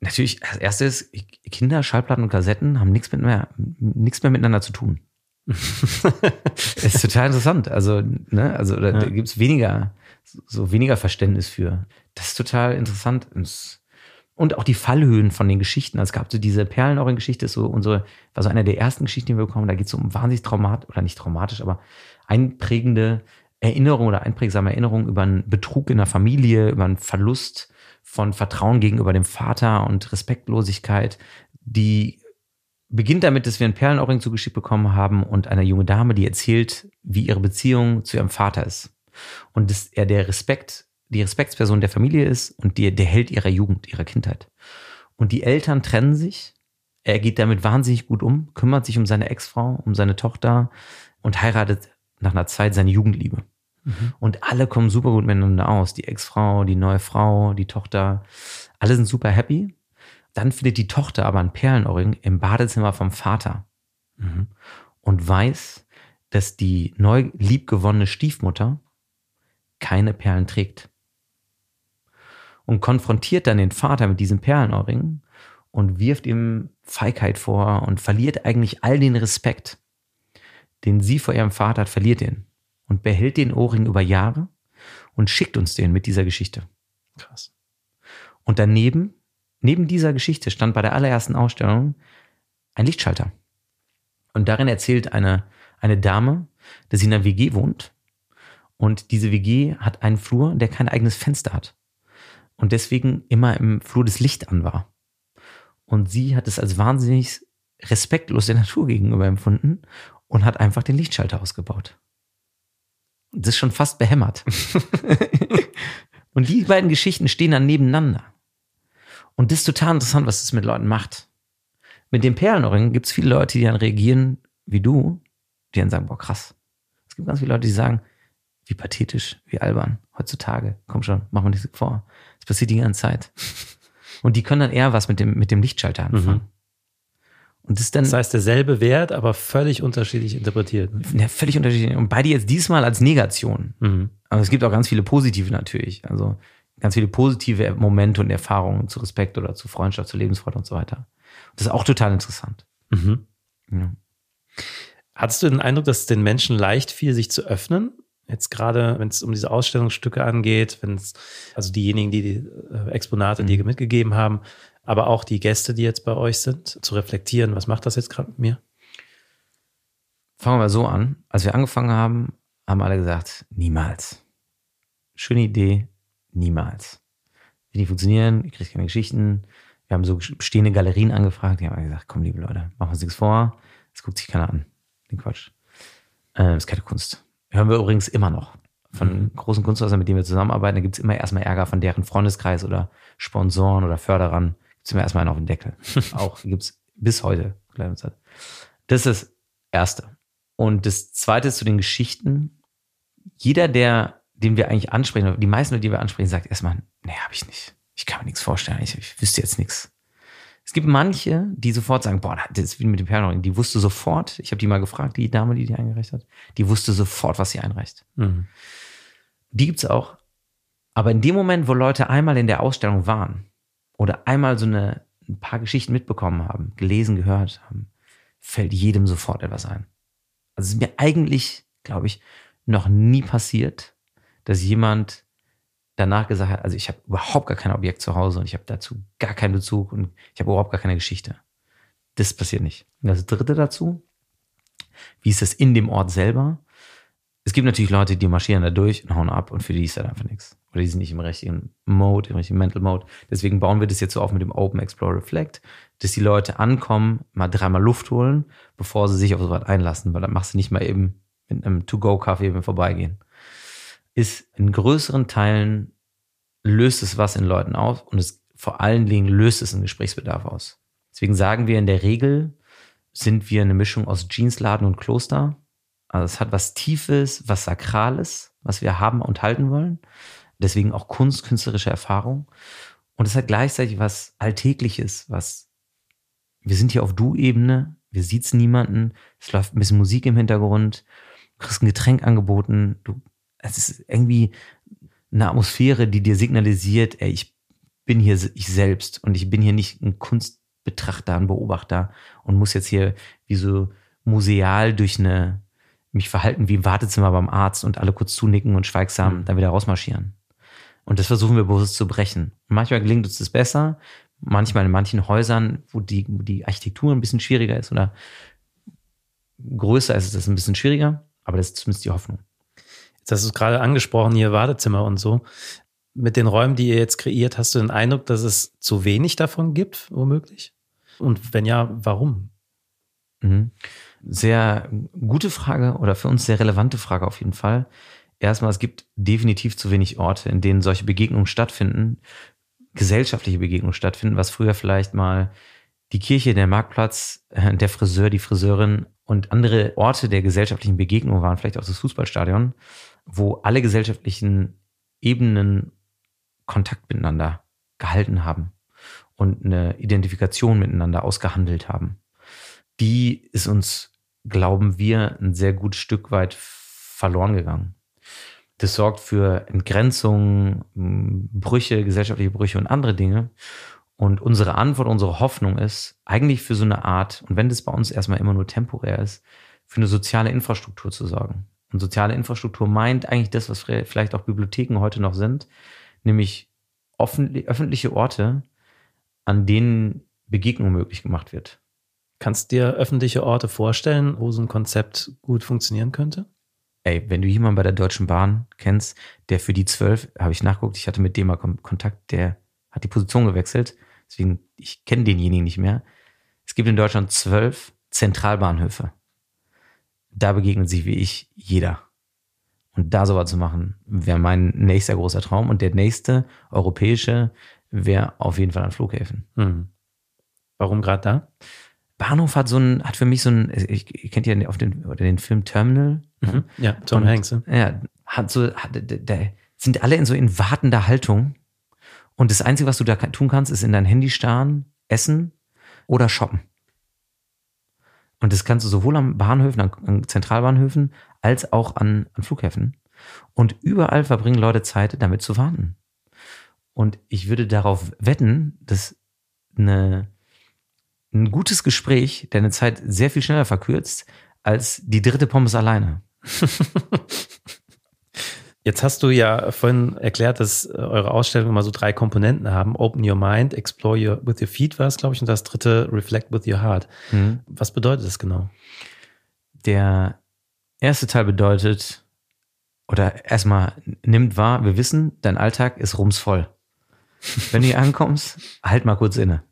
Natürlich, als erstes, Kinder, Schallplatten und Kassetten haben nichts mit mehr, nichts mehr miteinander zu tun. <laughs> ist total interessant. Also, ne, also da, ja. da gibt es weniger, so weniger Verständnis für. Das ist total interessant. Und auch die Fallhöhen von den Geschichten. Also es gab so diese Perlenohren-Geschichte, so unsere, war so einer der ersten Geschichten, die wir bekommen. Da geht es um wahnsinnig traumatisch, oder nicht traumatisch, aber einprägende Erinnerung oder einprägsame Erinnerung über einen Betrug in der Familie, über einen Verlust von Vertrauen gegenüber dem Vater und Respektlosigkeit, die beginnt damit, dass wir einen Perlenohrring zugeschickt bekommen haben und eine junge Dame, die erzählt, wie ihre Beziehung zu ihrem Vater ist. Und dass er der Respekt, die Respektsperson der Familie ist und die, der Held ihrer Jugend, ihrer Kindheit. Und die Eltern trennen sich. Er geht damit wahnsinnig gut um, kümmert sich um seine Ex-Frau, um seine Tochter und heiratet nach einer Zeit seine Jugendliebe. Mhm. Und alle kommen super gut miteinander aus. Die Ex-Frau, die neue Frau, die Tochter. Alle sind super happy. Dann findet die Tochter aber einen Perlenohrring im Badezimmer vom Vater. Mhm. Und weiß, dass die neu liebgewonnene Stiefmutter keine Perlen trägt. Und konfrontiert dann den Vater mit diesem Perlenohrring und wirft ihm Feigheit vor und verliert eigentlich all den Respekt, den sie vor ihrem Vater hat, verliert ihn und behält den Ohrring über Jahre und schickt uns den mit dieser Geschichte. Krass. Und daneben, neben dieser Geschichte stand bei der allerersten Ausstellung ein Lichtschalter. Und darin erzählt eine, eine Dame, dass sie in einer WG wohnt. Und diese WG hat einen Flur, der kein eigenes Fenster hat. Und deswegen immer im Flur das Licht an war. Und sie hat es als wahnsinnig respektlos der Natur gegenüber empfunden und hat einfach den Lichtschalter ausgebaut. Das ist schon fast behämmert. <laughs> und die beiden Geschichten stehen dann nebeneinander. Und das ist total interessant, was das mit Leuten macht. Mit dem Perlenohrring gibt es viele Leute, die dann reagieren wie du, die dann sagen, boah, krass. Es gibt ganz viele Leute, die sagen, wie pathetisch, wie albern, heutzutage. Komm schon, mach mal nichts vor. Das passiert die ganze Zeit. Und die können dann eher was mit dem, mit dem Lichtschalter anfangen. Mhm. Und das, dann, das heißt, derselbe Wert, aber völlig unterschiedlich interpretiert. Ja, völlig unterschiedlich. Und beide jetzt diesmal als Negation. Mhm. Aber es gibt auch ganz viele positive natürlich. Also ganz viele positive Momente und Erfahrungen zu Respekt oder zu Freundschaft, zu Lebensfreude und so weiter. Das ist auch total interessant. Mhm. Ja. Hattest du den Eindruck, dass es den Menschen leicht fiel, sich zu öffnen? Jetzt gerade, wenn es um diese Ausstellungsstücke angeht, wenn es, also diejenigen, die die äh, Exponate mhm. dir mitgegeben haben, aber auch die Gäste, die jetzt bei euch sind, zu reflektieren, was macht das jetzt gerade mit mir? Fangen wir so an. Als wir angefangen haben, haben alle gesagt, niemals. Schöne Idee, niemals. Wird nicht funktionieren, ihr kriegt keine Geschichten. Wir haben so bestehende Galerien angefragt, die haben gesagt, komm, liebe Leute, machen wir uns nichts vor. Das guckt sich keiner an. Den Quatsch. Äh, das ist keine Kunst. Hören wir übrigens immer noch. Von mhm. großen Kunsthäusern, mit denen wir zusammenarbeiten, da gibt es immer erstmal Ärger von deren Freundeskreis oder Sponsoren oder Förderern gibt's mir erstmal einen auf den Deckel. <laughs> Auch gibt's bis heute. Das ist das Erste. Und das Zweite ist zu den Geschichten. Jeder, der, den wir eigentlich ansprechen, die meisten, die wir ansprechen, sagt erstmal, nee, habe ich nicht. Ich kann mir nichts vorstellen. Ich, ich wüsste jetzt nichts. Es gibt manche, die sofort sagen, boah, das ist wie mit dem Perlenring. Die wusste sofort, ich habe die mal gefragt, die Dame, die die eingereicht hat, die wusste sofort, was sie einreicht. Mhm. Die gibt's auch. Aber in dem Moment, wo Leute einmal in der Ausstellung waren, oder einmal so eine, ein paar Geschichten mitbekommen haben, gelesen, gehört haben, fällt jedem sofort etwas ein. Also es ist mir eigentlich, glaube ich, noch nie passiert, dass jemand danach gesagt hat, also ich habe überhaupt gar kein Objekt zu Hause und ich habe dazu gar keinen Bezug und ich habe überhaupt gar keine Geschichte. Das passiert nicht. Und das dritte dazu, wie ist das in dem Ort selber? Es gibt natürlich Leute, die marschieren da durch und hauen ab und für die ist das einfach nichts. Oder die sind nicht im richtigen Mode, im richtigen Mental Mode. Deswegen bauen wir das jetzt so auf mit dem Open Explore Reflect, dass die Leute ankommen, mal dreimal Luft holen, bevor sie sich auf so was einlassen, weil dann machst du nicht mal eben mit einem To-Go-Kaffee vorbeigehen. Ist in größeren Teilen löst es was in Leuten auf und es vor allen Dingen löst es einen Gesprächsbedarf aus. Deswegen sagen wir in der Regel, sind wir eine Mischung aus Jeansladen und Kloster. Also es hat was Tiefes, was Sakrales, was wir haben und halten wollen. Deswegen auch Kunst, künstlerische Erfahrung. Und es hat gleichzeitig was Alltägliches, was wir sind hier auf Du-Ebene, wir sieht's niemanden, es läuft ein bisschen Musik im Hintergrund, du kriegst ein Getränk angeboten, du, es ist irgendwie eine Atmosphäre, die dir signalisiert, ey, ich bin hier ich selbst und ich bin hier nicht ein Kunstbetrachter, ein Beobachter und muss jetzt hier wie so museal durch eine mich verhalten wie im Wartezimmer beim Arzt und alle kurz zunicken und schweigsam mhm. dann wieder rausmarschieren. Und das versuchen wir bewusst zu brechen. manchmal gelingt uns das besser, manchmal in manchen Häusern, wo die, wo die Architektur ein bisschen schwieriger ist oder größer ist, ist das ein bisschen schwieriger, aber das ist zumindest die Hoffnung. Du es gerade angesprochen, hier Wartezimmer und so. Mit den Räumen, die ihr jetzt kreiert, hast du den Eindruck, dass es zu wenig davon gibt, womöglich? Und wenn ja, warum? Mhm. Sehr gute Frage oder für uns sehr relevante Frage auf jeden Fall. Erstmal, es gibt definitiv zu wenig Orte, in denen solche Begegnungen stattfinden, gesellschaftliche Begegnungen stattfinden, was früher vielleicht mal die Kirche, der Marktplatz, äh, der Friseur, die Friseurin und andere Orte der gesellschaftlichen Begegnung waren, vielleicht auch das Fußballstadion, wo alle gesellschaftlichen Ebenen Kontakt miteinander gehalten haben und eine Identifikation miteinander ausgehandelt haben. Die ist uns, glauben wir, ein sehr gutes Stück weit verloren gegangen. Das sorgt für Entgrenzung, Brüche, gesellschaftliche Brüche und andere Dinge. Und unsere Antwort, unsere Hoffnung ist, eigentlich für so eine Art, und wenn das bei uns erstmal immer nur temporär ist, für eine soziale Infrastruktur zu sorgen. Und soziale Infrastruktur meint eigentlich das, was vielleicht auch Bibliotheken heute noch sind, nämlich öffentliche Orte, an denen Begegnung möglich gemacht wird. Kannst du dir öffentliche Orte vorstellen, wo so ein Konzept gut funktionieren könnte? ey, wenn du jemanden bei der Deutschen Bahn kennst, der für die zwölf, habe ich nachgeguckt, ich hatte mit dem mal Kontakt, der hat die Position gewechselt, deswegen, ich kenne denjenigen nicht mehr. Es gibt in Deutschland zwölf Zentralbahnhöfe. Da begegnet sich wie ich jeder. Und da sowas zu machen, wäre mein nächster großer Traum. Und der nächste europäische wäre auf jeden Fall an Flughäfen. Mhm. Warum gerade da? Bahnhof hat so ein, hat für mich so ein, ich, ich kennt ja auf den, oder den Film Terminal. Mhm. Ja, Tom und, Hanks. Ja, hat so, hat, da sind alle in so in wartender Haltung. Und das Einzige, was du da tun kannst, ist in dein Handy starren, essen oder shoppen. Und das kannst du sowohl an Bahnhöfen, an, an Zentralbahnhöfen, als auch an, an Flughäfen. Und überall verbringen Leute Zeit, damit zu warten. Und ich würde darauf wetten, dass eine ein gutes Gespräch deine Zeit sehr viel schneller verkürzt als die dritte Pommes alleine. <laughs> Jetzt hast du ja vorhin erklärt, dass äh, eure Ausstellung immer so drei Komponenten haben. Open your mind, explore your, with your feet war es, glaube ich, und das dritte, reflect with your heart. Mhm. Was bedeutet das genau? Der erste Teil bedeutet, oder erstmal nimmt wahr, wir wissen, dein Alltag ist rumsvoll. <laughs> Wenn du hier ankommst, halt mal kurz inne.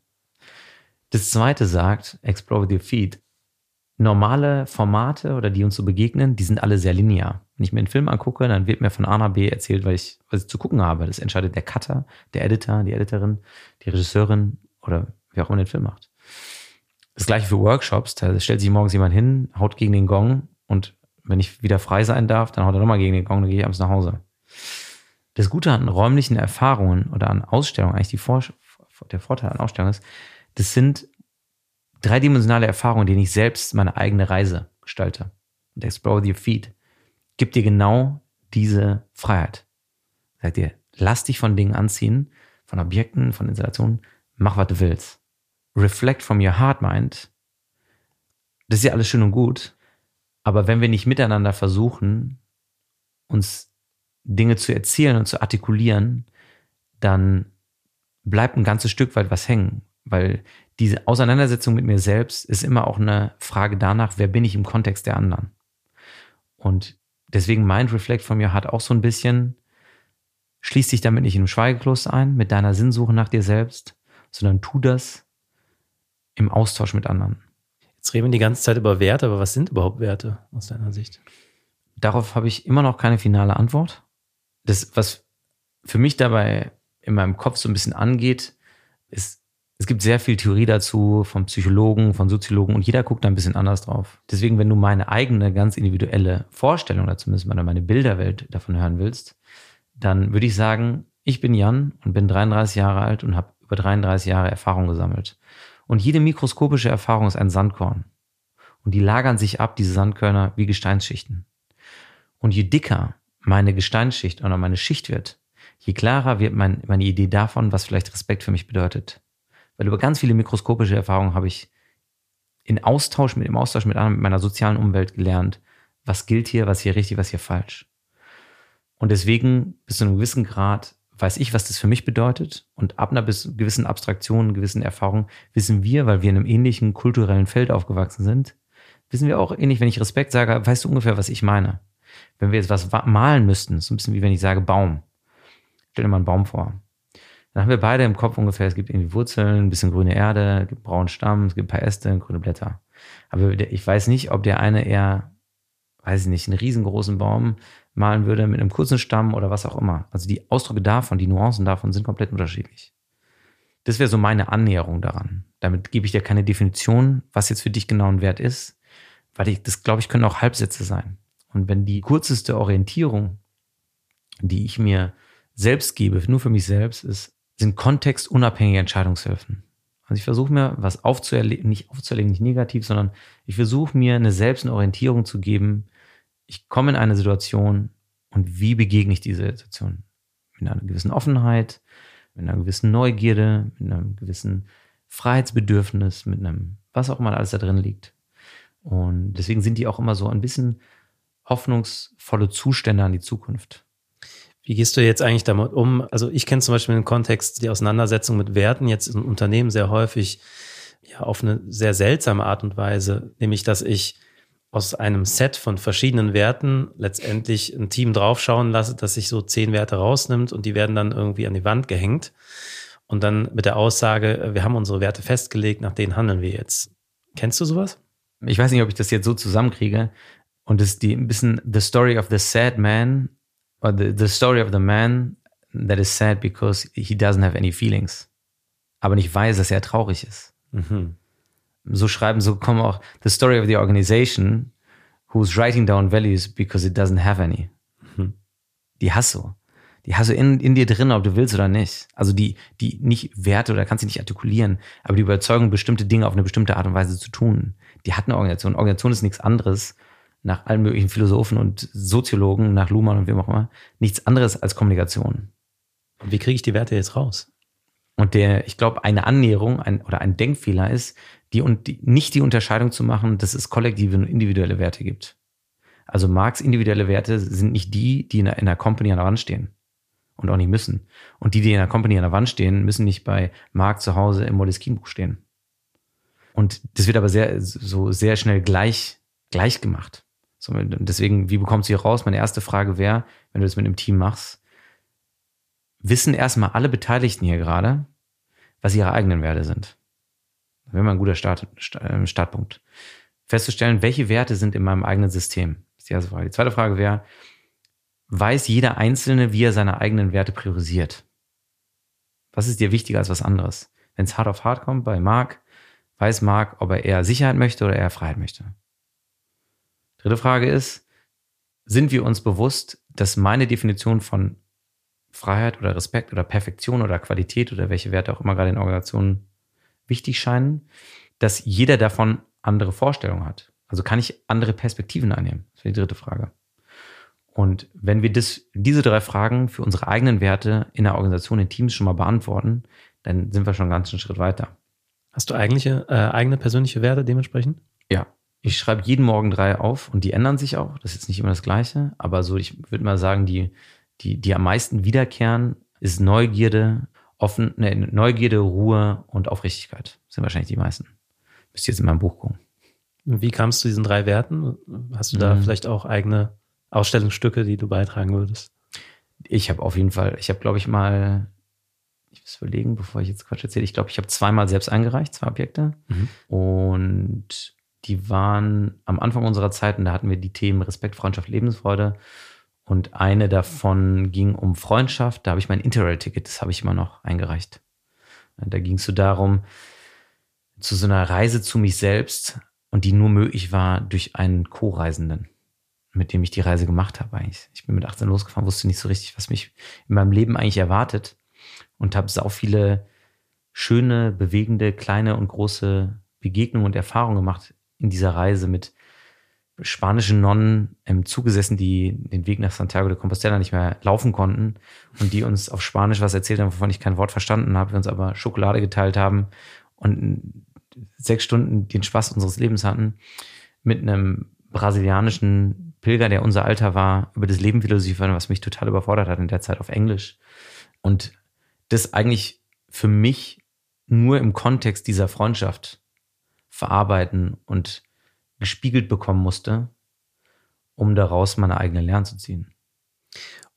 Das zweite sagt, Explore with your feet. Normale Formate oder die uns so begegnen, die sind alle sehr linear. Wenn ich mir einen Film angucke, dann wird mir von A nach B erzählt, weil ich, was ich zu gucken habe. Das entscheidet der Cutter, der Editor, die Editorin, die Regisseurin oder wer auch immer den Film macht. Das gleiche für Workshops. Da stellt sich morgens jemand hin, haut gegen den Gong und wenn ich wieder frei sein darf, dann haut er nochmal gegen den Gong, dann gehe ich abends nach Hause. Das Gute an räumlichen Erfahrungen oder an Ausstellungen, eigentlich Vor der Vorteil an Ausstellungen ist, das sind dreidimensionale Erfahrungen, denen ich selbst meine eigene Reise gestalte. Und Explore your feet gibt dir genau diese Freiheit. Sagt dir, lass dich von Dingen anziehen, von Objekten, von Installationen, mach, was du willst. Reflect from your heart mind. Das ist ja alles schön und gut. Aber wenn wir nicht miteinander versuchen, uns Dinge zu erzählen und zu artikulieren, dann bleibt ein ganzes Stück weit was hängen weil diese Auseinandersetzung mit mir selbst ist immer auch eine Frage danach, wer bin ich im Kontext der anderen. Und deswegen Mind Reflect von mir hat auch so ein bisschen, schließ dich damit nicht in einem Schweigekloster ein, mit deiner Sinnsuche nach dir selbst, sondern tu das im Austausch mit anderen. Jetzt reden wir die ganze Zeit über Werte, aber was sind überhaupt Werte aus deiner Sicht? Darauf habe ich immer noch keine finale Antwort. Das, was für mich dabei in meinem Kopf so ein bisschen angeht, ist Es gibt sehr viel Theorie dazu von Psychologen, von Soziologen und jeder guckt da ein bisschen anders drauf. Deswegen, wenn du meine eigene, ganz individuelle Vorstellung oder zumindest meine Bilderwelt davon hören willst, dann würde ich sagen, ich bin Jan und bin 33 Jahre alt und habe über 33 Jahre Erfahrung gesammelt. Und jede mikroskopische Erfahrung ist ein Sandkorn. Und die lagern sich ab, diese Sandkörner, wie Gesteinsschichten. Und je dicker meine Gesteinsschicht oder meine Schicht wird, je klarer wird mein, meine Idee davon, was vielleicht Respekt für mich bedeutet. Weil über ganz viele mikroskopische Erfahrungen habe ich in Austausch mit, im Austausch mit, anderen, mit meiner sozialen Umwelt gelernt, was gilt hier, was hier richtig, was hier falsch. Und deswegen bis zu einem gewissen Grad weiß ich, was das für mich bedeutet. Und ab einer gewissen Abstraktion, gewissen Erfahrung wissen wir, weil wir in einem ähnlichen kulturellen Feld aufgewachsen sind, wissen wir auch ähnlich, wenn ich Respekt sage, weißt du ungefähr, was ich meine. Wenn wir jetzt was malen müssten, so ein bisschen wie wenn ich sage Baum. Stell dir mal einen Baum vor. Dann haben wir beide im Kopf ungefähr, es gibt irgendwie Wurzeln, ein bisschen grüne Erde, es gibt braunen Stamm, es gibt ein paar Äste, grüne Blätter. Aber ich weiß nicht, ob der eine eher, weiß ich nicht, einen riesengroßen Baum malen würde mit einem kurzen Stamm oder was auch immer. Also die Ausdrücke davon, die Nuancen davon sind komplett unterschiedlich. Das wäre so meine Annäherung daran. Damit gebe ich dir keine Definition, was jetzt für dich genau ein Wert ist, weil ich, das glaube ich, können auch Halbsätze sein. Und wenn die kürzeste Orientierung, die ich mir selbst gebe, nur für mich selbst, ist, sind kontextunabhängige Entscheidungshilfen. Also ich versuche mir was aufzuerlegen, nicht aufzuerlegen, nicht negativ, sondern ich versuche mir eine selbst eine Orientierung zu geben. Ich komme in eine Situation und wie begegne ich diese Situation? Mit einer gewissen Offenheit, mit einer gewissen Neugierde, mit einem gewissen Freiheitsbedürfnis, mit einem, was auch immer alles da drin liegt. Und deswegen sind die auch immer so ein bisschen hoffnungsvolle Zustände an die Zukunft. Wie gehst du jetzt eigentlich damit um? Also ich kenne zum Beispiel den Kontext die Auseinandersetzung mit Werten jetzt im Unternehmen sehr häufig ja auf eine sehr seltsame Art und Weise, nämlich dass ich aus einem Set von verschiedenen Werten letztendlich ein Team draufschauen lasse, dass sich so zehn Werte rausnimmt und die werden dann irgendwie an die Wand gehängt und dann mit der Aussage, wir haben unsere Werte festgelegt, nach denen handeln wir jetzt. Kennst du sowas? Ich weiß nicht, ob ich das jetzt so zusammenkriege und es ist die ein bisschen the story of the sad man or the, the story of the man that is sad because he doesn't have any feelings. Aber nicht weiß, dass er traurig ist. Mhm. So schreiben, so kommen auch the story of the organization who's writing down values because it doesn't have any. Mhm. Die hast du. Die hast du in, in dir drin, ob du willst oder nicht. Also die, die nicht Werte oder kannst sie nicht artikulieren, aber die Überzeugung, bestimmte Dinge auf eine bestimmte Art und Weise zu tun, die hat eine Organisation. Organisation ist nichts anderes nach allen möglichen Philosophen und Soziologen, nach Luhmann und wem auch immer, nichts anderes als Kommunikation. Und wie kriege ich die Werte jetzt raus? Und der, ich glaube, eine Annäherung ein, oder ein Denkfehler ist, die, und die, nicht die Unterscheidung zu machen, dass es kollektive und individuelle Werte gibt. Also Marx individuelle Werte sind nicht die, die in einer, in einer Company an der Wand stehen. Und auch nicht müssen. Und die, die in einer Company an der Wand stehen, müssen nicht bei Marx zu Hause im Moleskine-Buch stehen. Und das wird aber sehr, so sehr schnell gleich, gleich gemacht. So, deswegen, wie bekommst du hier raus? Meine erste Frage wäre, wenn du das mit einem Team machst, wissen erstmal alle Beteiligten hier gerade, was ihre eigenen Werte sind. Das wäre mal ein guter Start, äh, Startpunkt. Festzustellen, welche Werte sind in meinem eigenen System. Das ist die erste Frage. Die zweite Frage wäre, weiß jeder Einzelne, wie er seine eigenen Werte priorisiert? Was ist dir wichtiger als was anderes? Wenn es hart auf hart kommt bei Marc, weiß Marc, ob er eher Sicherheit möchte oder eher Freiheit möchte. Dritte Frage ist, sind wir uns bewusst, dass meine Definition von Freiheit oder Respekt oder Perfektion oder Qualität oder welche Werte auch immer gerade in Organisationen wichtig scheinen, dass jeder davon andere Vorstellungen hat. Also kann ich andere Perspektiven einnehmen? Das wäre die dritte Frage. Und wenn wir das, diese drei Fragen für unsere eigenen Werte in der Organisation, in Teams schon mal beantworten, dann sind wir schon einen ganzen Schritt weiter. Hast du eigentliche, äh, eigene persönliche Werte dementsprechend? Ja, ich schreibe jeden Morgen drei auf und die ändern sich auch. Das ist jetzt nicht immer das Gleiche, aber so, ich würde mal sagen, die, die, die am meisten wiederkehren, ist Neugierde, offen, ne, Neugierde, Ruhe und Aufrichtigkeit. Das sind wahrscheinlich die meisten. Müsst ihr jetzt in meinem Buch gucken. Wie kamst du zu diesen drei Werten? Hast du da mhm. vielleicht auch eigene Ausstellungsstücke, die du beitragen würdest? Ich habe auf jeden Fall, ich habe, glaube ich, mal, ich muss überlegen, bevor ich jetzt Quatsch erzähle, ich glaube, ich habe zweimal selbst eingereicht, zwei Objekte. Mhm. Und die waren am Anfang unserer Zeit, und da hatten wir die Themen Respekt, Freundschaft, Lebensfreude. Und eine davon ging um Freundschaft. Da habe ich mein Interrail-Ticket, das habe ich immer noch eingereicht. Da ging es so darum, zu so einer Reise zu mich selbst und die nur möglich war durch einen Co-Reisenden, mit dem ich die Reise gemacht habe eigentlich. Ich bin mit 18 losgefahren, wusste nicht so richtig, was mich in meinem Leben eigentlich erwartet und habe sau viele schöne, bewegende, kleine und große Begegnungen und Erfahrungen gemacht in dieser Reise mit spanischen Nonnen im Zug gesessen, die den Weg nach Santiago de Compostela nicht mehr laufen konnten und die uns auf Spanisch was erzählt haben, wovon ich kein Wort verstanden habe, wir uns aber Schokolade geteilt haben und sechs Stunden den Spaß unseres Lebens hatten, mit einem brasilianischen Pilger, der unser Alter war, über das Leben philosophieren, was mich total überfordert hat in der Zeit auf Englisch. Und das eigentlich für mich nur im Kontext dieser Freundschaft verarbeiten und gespiegelt bekommen musste, um daraus meine eigene Lernen zu ziehen.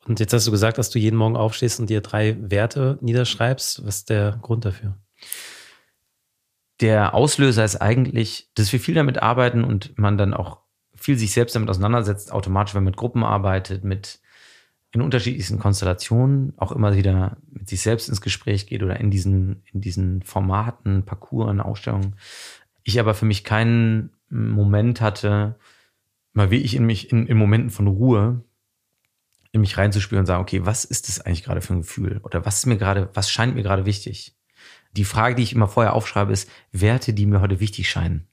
Und jetzt hast du gesagt, dass du jeden Morgen aufstehst und dir drei Werte niederschreibst. Was ist der Grund dafür? Der Auslöser ist eigentlich, dass wir viel damit arbeiten und man dann auch viel sich selbst damit auseinandersetzt, automatisch, wenn man mit Gruppen arbeitet, mit in unterschiedlichsten Konstellationen auch immer wieder mit sich selbst ins Gespräch geht oder in diesen, in diesen Formaten, Parcours, Ausstellungen. Ich aber für mich keinen Moment hatte, mal wie ich in mich in, in Momenten von Ruhe in mich reinzuspüren und sagen, okay, was ist das eigentlich gerade für ein Gefühl? Oder was ist mir gerade, was scheint mir gerade wichtig? Die Frage, die ich immer vorher aufschreibe, ist Werte, die mir heute wichtig scheinen.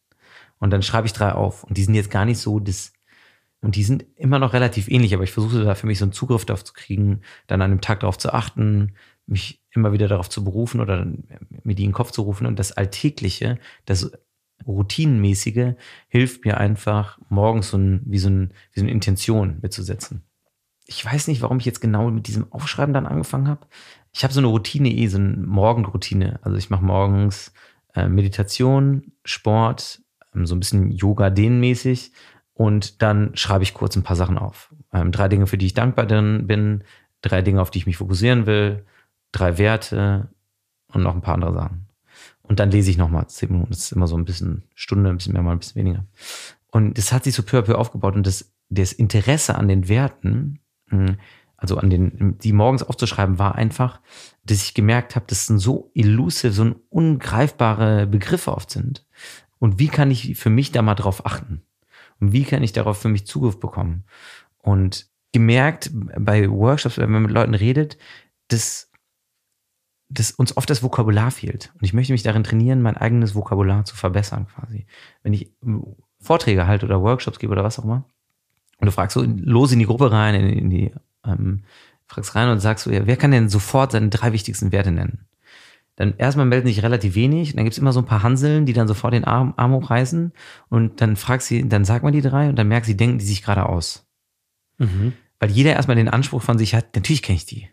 Und dann schreibe ich drei auf. Und die sind jetzt gar nicht so das, und die sind immer noch relativ ähnlich, aber ich versuche da für mich so einen Zugriff darauf zu kriegen, dann an dem Tag darauf zu achten, mich immer wieder darauf zu berufen oder mir die in den Kopf zu rufen. Und das Alltägliche, das Routinenmäßige hilft mir einfach, morgens so ein, wie, so ein, wie so eine Intention mitzusetzen. Ich weiß nicht, warum ich jetzt genau mit diesem Aufschreiben dann angefangen habe. Ich habe so eine Routine eh, so eine Morgenroutine. Also ich mache morgens äh, Meditation, Sport, ähm, so ein bisschen Yoga-Dehnmäßig und dann schreibe ich kurz ein paar Sachen auf. Ähm, drei Dinge, für die ich dankbar bin, drei Dinge, auf die ich mich fokussieren will, drei Werte und noch ein paar andere Sachen. Und dann lese ich nochmal zehn Minuten. Das ist immer so ein bisschen Stunde, ein bisschen mehr, mal ein bisschen weniger. Und das hat sich so peu à peu aufgebaut und das, das Interesse an den Werten, hm, also an den, die morgens aufzuschreiben, war einfach, dass ich gemerkt habe, dass es so elusive, so ungreifbare Begriffe oft sind. Und wie kann ich für mich da mal drauf achten? Und wie kann ich darauf für mich Zugriff bekommen? Und gemerkt bei Workshops, wenn man mit Leuten redet, dass, dass uns oft das Vokabular fehlt. Und ich möchte mich darin trainieren, mein eigenes Vokabular zu verbessern quasi. Wenn ich Vorträge halte oder Workshops gebe oder was auch immer, und du fragst so los in die Gruppe rein, in, in die, ähm, fragst rein und sagst so, ja, wer kann denn sofort seine drei wichtigsten Werte nennen? dann erstmal melden sich relativ wenig, und dann gibt's immer so ein paar Hanseln, die dann sofort den Arm, Arm hochreißen und dann fragst sie, dann sag mal die drei und dann merkst sie, denken die sich gerade aus. Mhm. Weil jeder erstmal den Anspruch von sich hat, natürlich kenne ich die.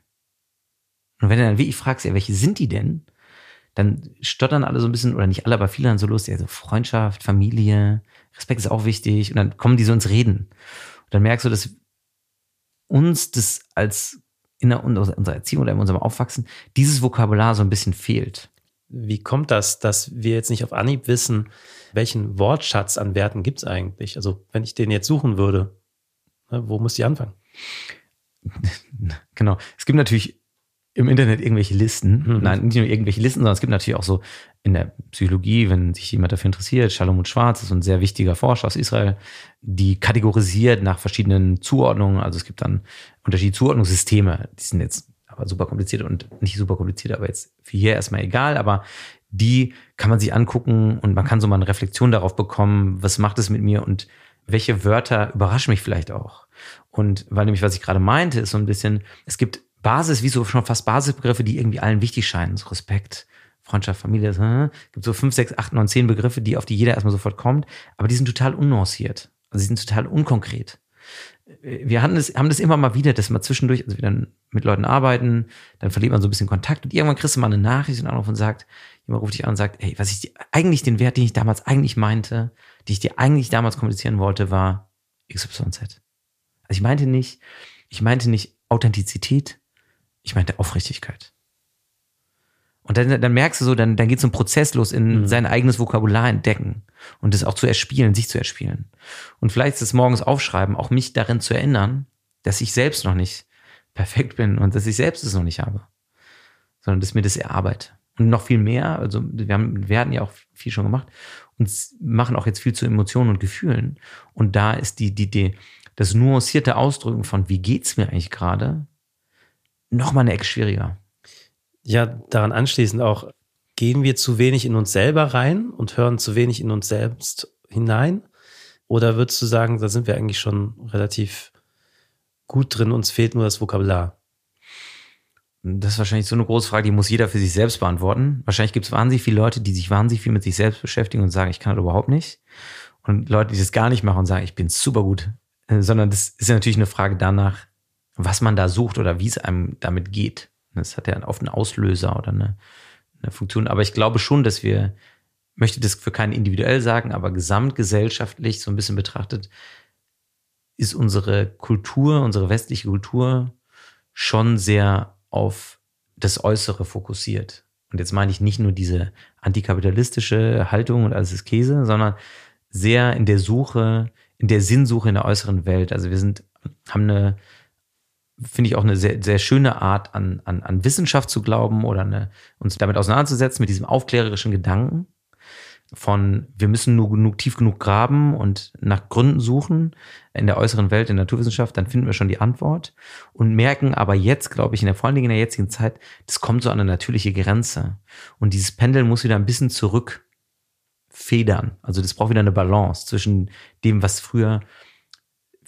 Und wenn du dann wirklich fragst, ja, welche sind die denn? Dann stottern alle so ein bisschen, oder nicht alle, aber viele dann so los, ja, so Freundschaft, Familie, Respekt ist auch wichtig. Und dann kommen die so ins Reden. Und dann merkst du, dass uns das als in der, unserer Erziehung oder in unserem Aufwachsen dieses Vokabular so ein bisschen fehlt. Wie kommt das, dass wir jetzt nicht auf Anhieb wissen, welchen Wortschatz an Werten gibt es eigentlich? Also wenn ich den jetzt suchen würde, ne, wo muss ich anfangen? <laughs> Genau. Es gibt natürlich im Internet irgendwelche Listen. Mhm. Nein, nicht nur irgendwelche Listen, sondern es gibt natürlich auch so in der Psychologie, wenn sich jemand dafür interessiert, Shalom Schwarz ist ein sehr wichtiger Forscher aus Israel, die kategorisiert nach verschiedenen Zuordnungen. Also es gibt dann unterschiedliche Zuordnungssysteme. Die sind jetzt aber super kompliziert und nicht super kompliziert, aber jetzt für hier erstmal egal. Aber die kann man sich angucken und man kann so mal eine Reflexion darauf bekommen, was macht es mit mir und welche Wörter überraschen mich vielleicht auch. Und weil nämlich, was ich gerade meinte, ist so ein bisschen, es gibt Basis, wie so schon fast Basisbegriffe, die irgendwie allen wichtig scheinen. So Respekt, Freundschaft, Familie, es hm, gibt so fünf, sechs, acht, neun, zehn Begriffe, die auf die jeder erstmal sofort kommt, aber die sind total unnuanciert. Also sie sind total unkonkret. Wir haben das, haben das immer mal wieder, dass wir zwischendurch, also wir dann mit Leuten arbeiten, dann verliert man so ein bisschen Kontakt und irgendwann kriegst du mal eine Nachricht und Anruf und sagt, jemand ruft dich an und sagt, hey, was ich dir, eigentlich den Wert, den ich damals eigentlich meinte, den ich dir eigentlich damals kommunizieren wollte, war XYZ. Also ich meinte nicht, ich meinte nicht Authentizität, ich meinte Aufrichtigkeit. Und dann, dann merkst du so, dann, dann geht so ein Prozess los in mhm. sein eigenes Vokabular entdecken und es auch zu erspielen, sich zu erspielen. Und vielleicht ist es morgens aufschreiben, auch mich darin zu erinnern, dass ich selbst noch nicht perfekt bin und dass ich selbst es noch nicht habe, sondern dass mir das erarbeite. und noch viel mehr. Also wir haben, wir hatten ja auch viel schon gemacht und machen auch jetzt viel zu Emotionen und Gefühlen. Und da ist die, die, die, das nuancierte Ausdrücken von, wie geht's mir eigentlich gerade, noch mal eine Ecke schwieriger. Ja, daran anschließend auch, gehen wir zu wenig in uns selber rein und hören zu wenig in uns selbst hinein? Oder würdest du sagen, da sind wir eigentlich schon relativ gut drin, uns fehlt nur das Vokabular? Das ist wahrscheinlich so eine große Frage, die muss jeder für sich selbst beantworten. Wahrscheinlich gibt es wahnsinnig viele Leute, die sich wahnsinnig viel mit sich selbst beschäftigen und sagen, ich kann das überhaupt nicht. Und Leute, die das gar nicht machen und sagen, ich bin super gut. Äh, sondern das ist ja natürlich eine Frage danach, was man da sucht oder wie es einem damit geht. Das hat ja oft einen Auslöser oder eine, eine Funktion. Aber ich glaube schon, dass wir, möchte das für keinen individuell sagen, aber gesamtgesellschaftlich so ein bisschen betrachtet, ist unsere Kultur, unsere westliche Kultur schon sehr auf das Äußere fokussiert. Und jetzt meine ich nicht nur diese antikapitalistische Haltung und alles ist Käse, sondern sehr in der Suche, in der Sinnsuche in der äußeren Welt. Also wir sind, haben eine, finde ich auch eine sehr, sehr schöne Art an, an, an Wissenschaft zu glauben oder eine, uns damit auseinanderzusetzen, mit diesem aufklärerischen Gedanken von, wir müssen nur genug, tief genug graben und nach Gründen suchen in der äußeren Welt, in der Naturwissenschaft, dann finden wir schon die Antwort und merken aber jetzt, glaube ich, in der, vor allen Dingen in der jetzigen Zeit, das kommt so an eine natürliche Grenze. Und dieses Pendel muss wieder ein bisschen zurückfedern. Also das braucht wieder eine Balance zwischen dem, was früher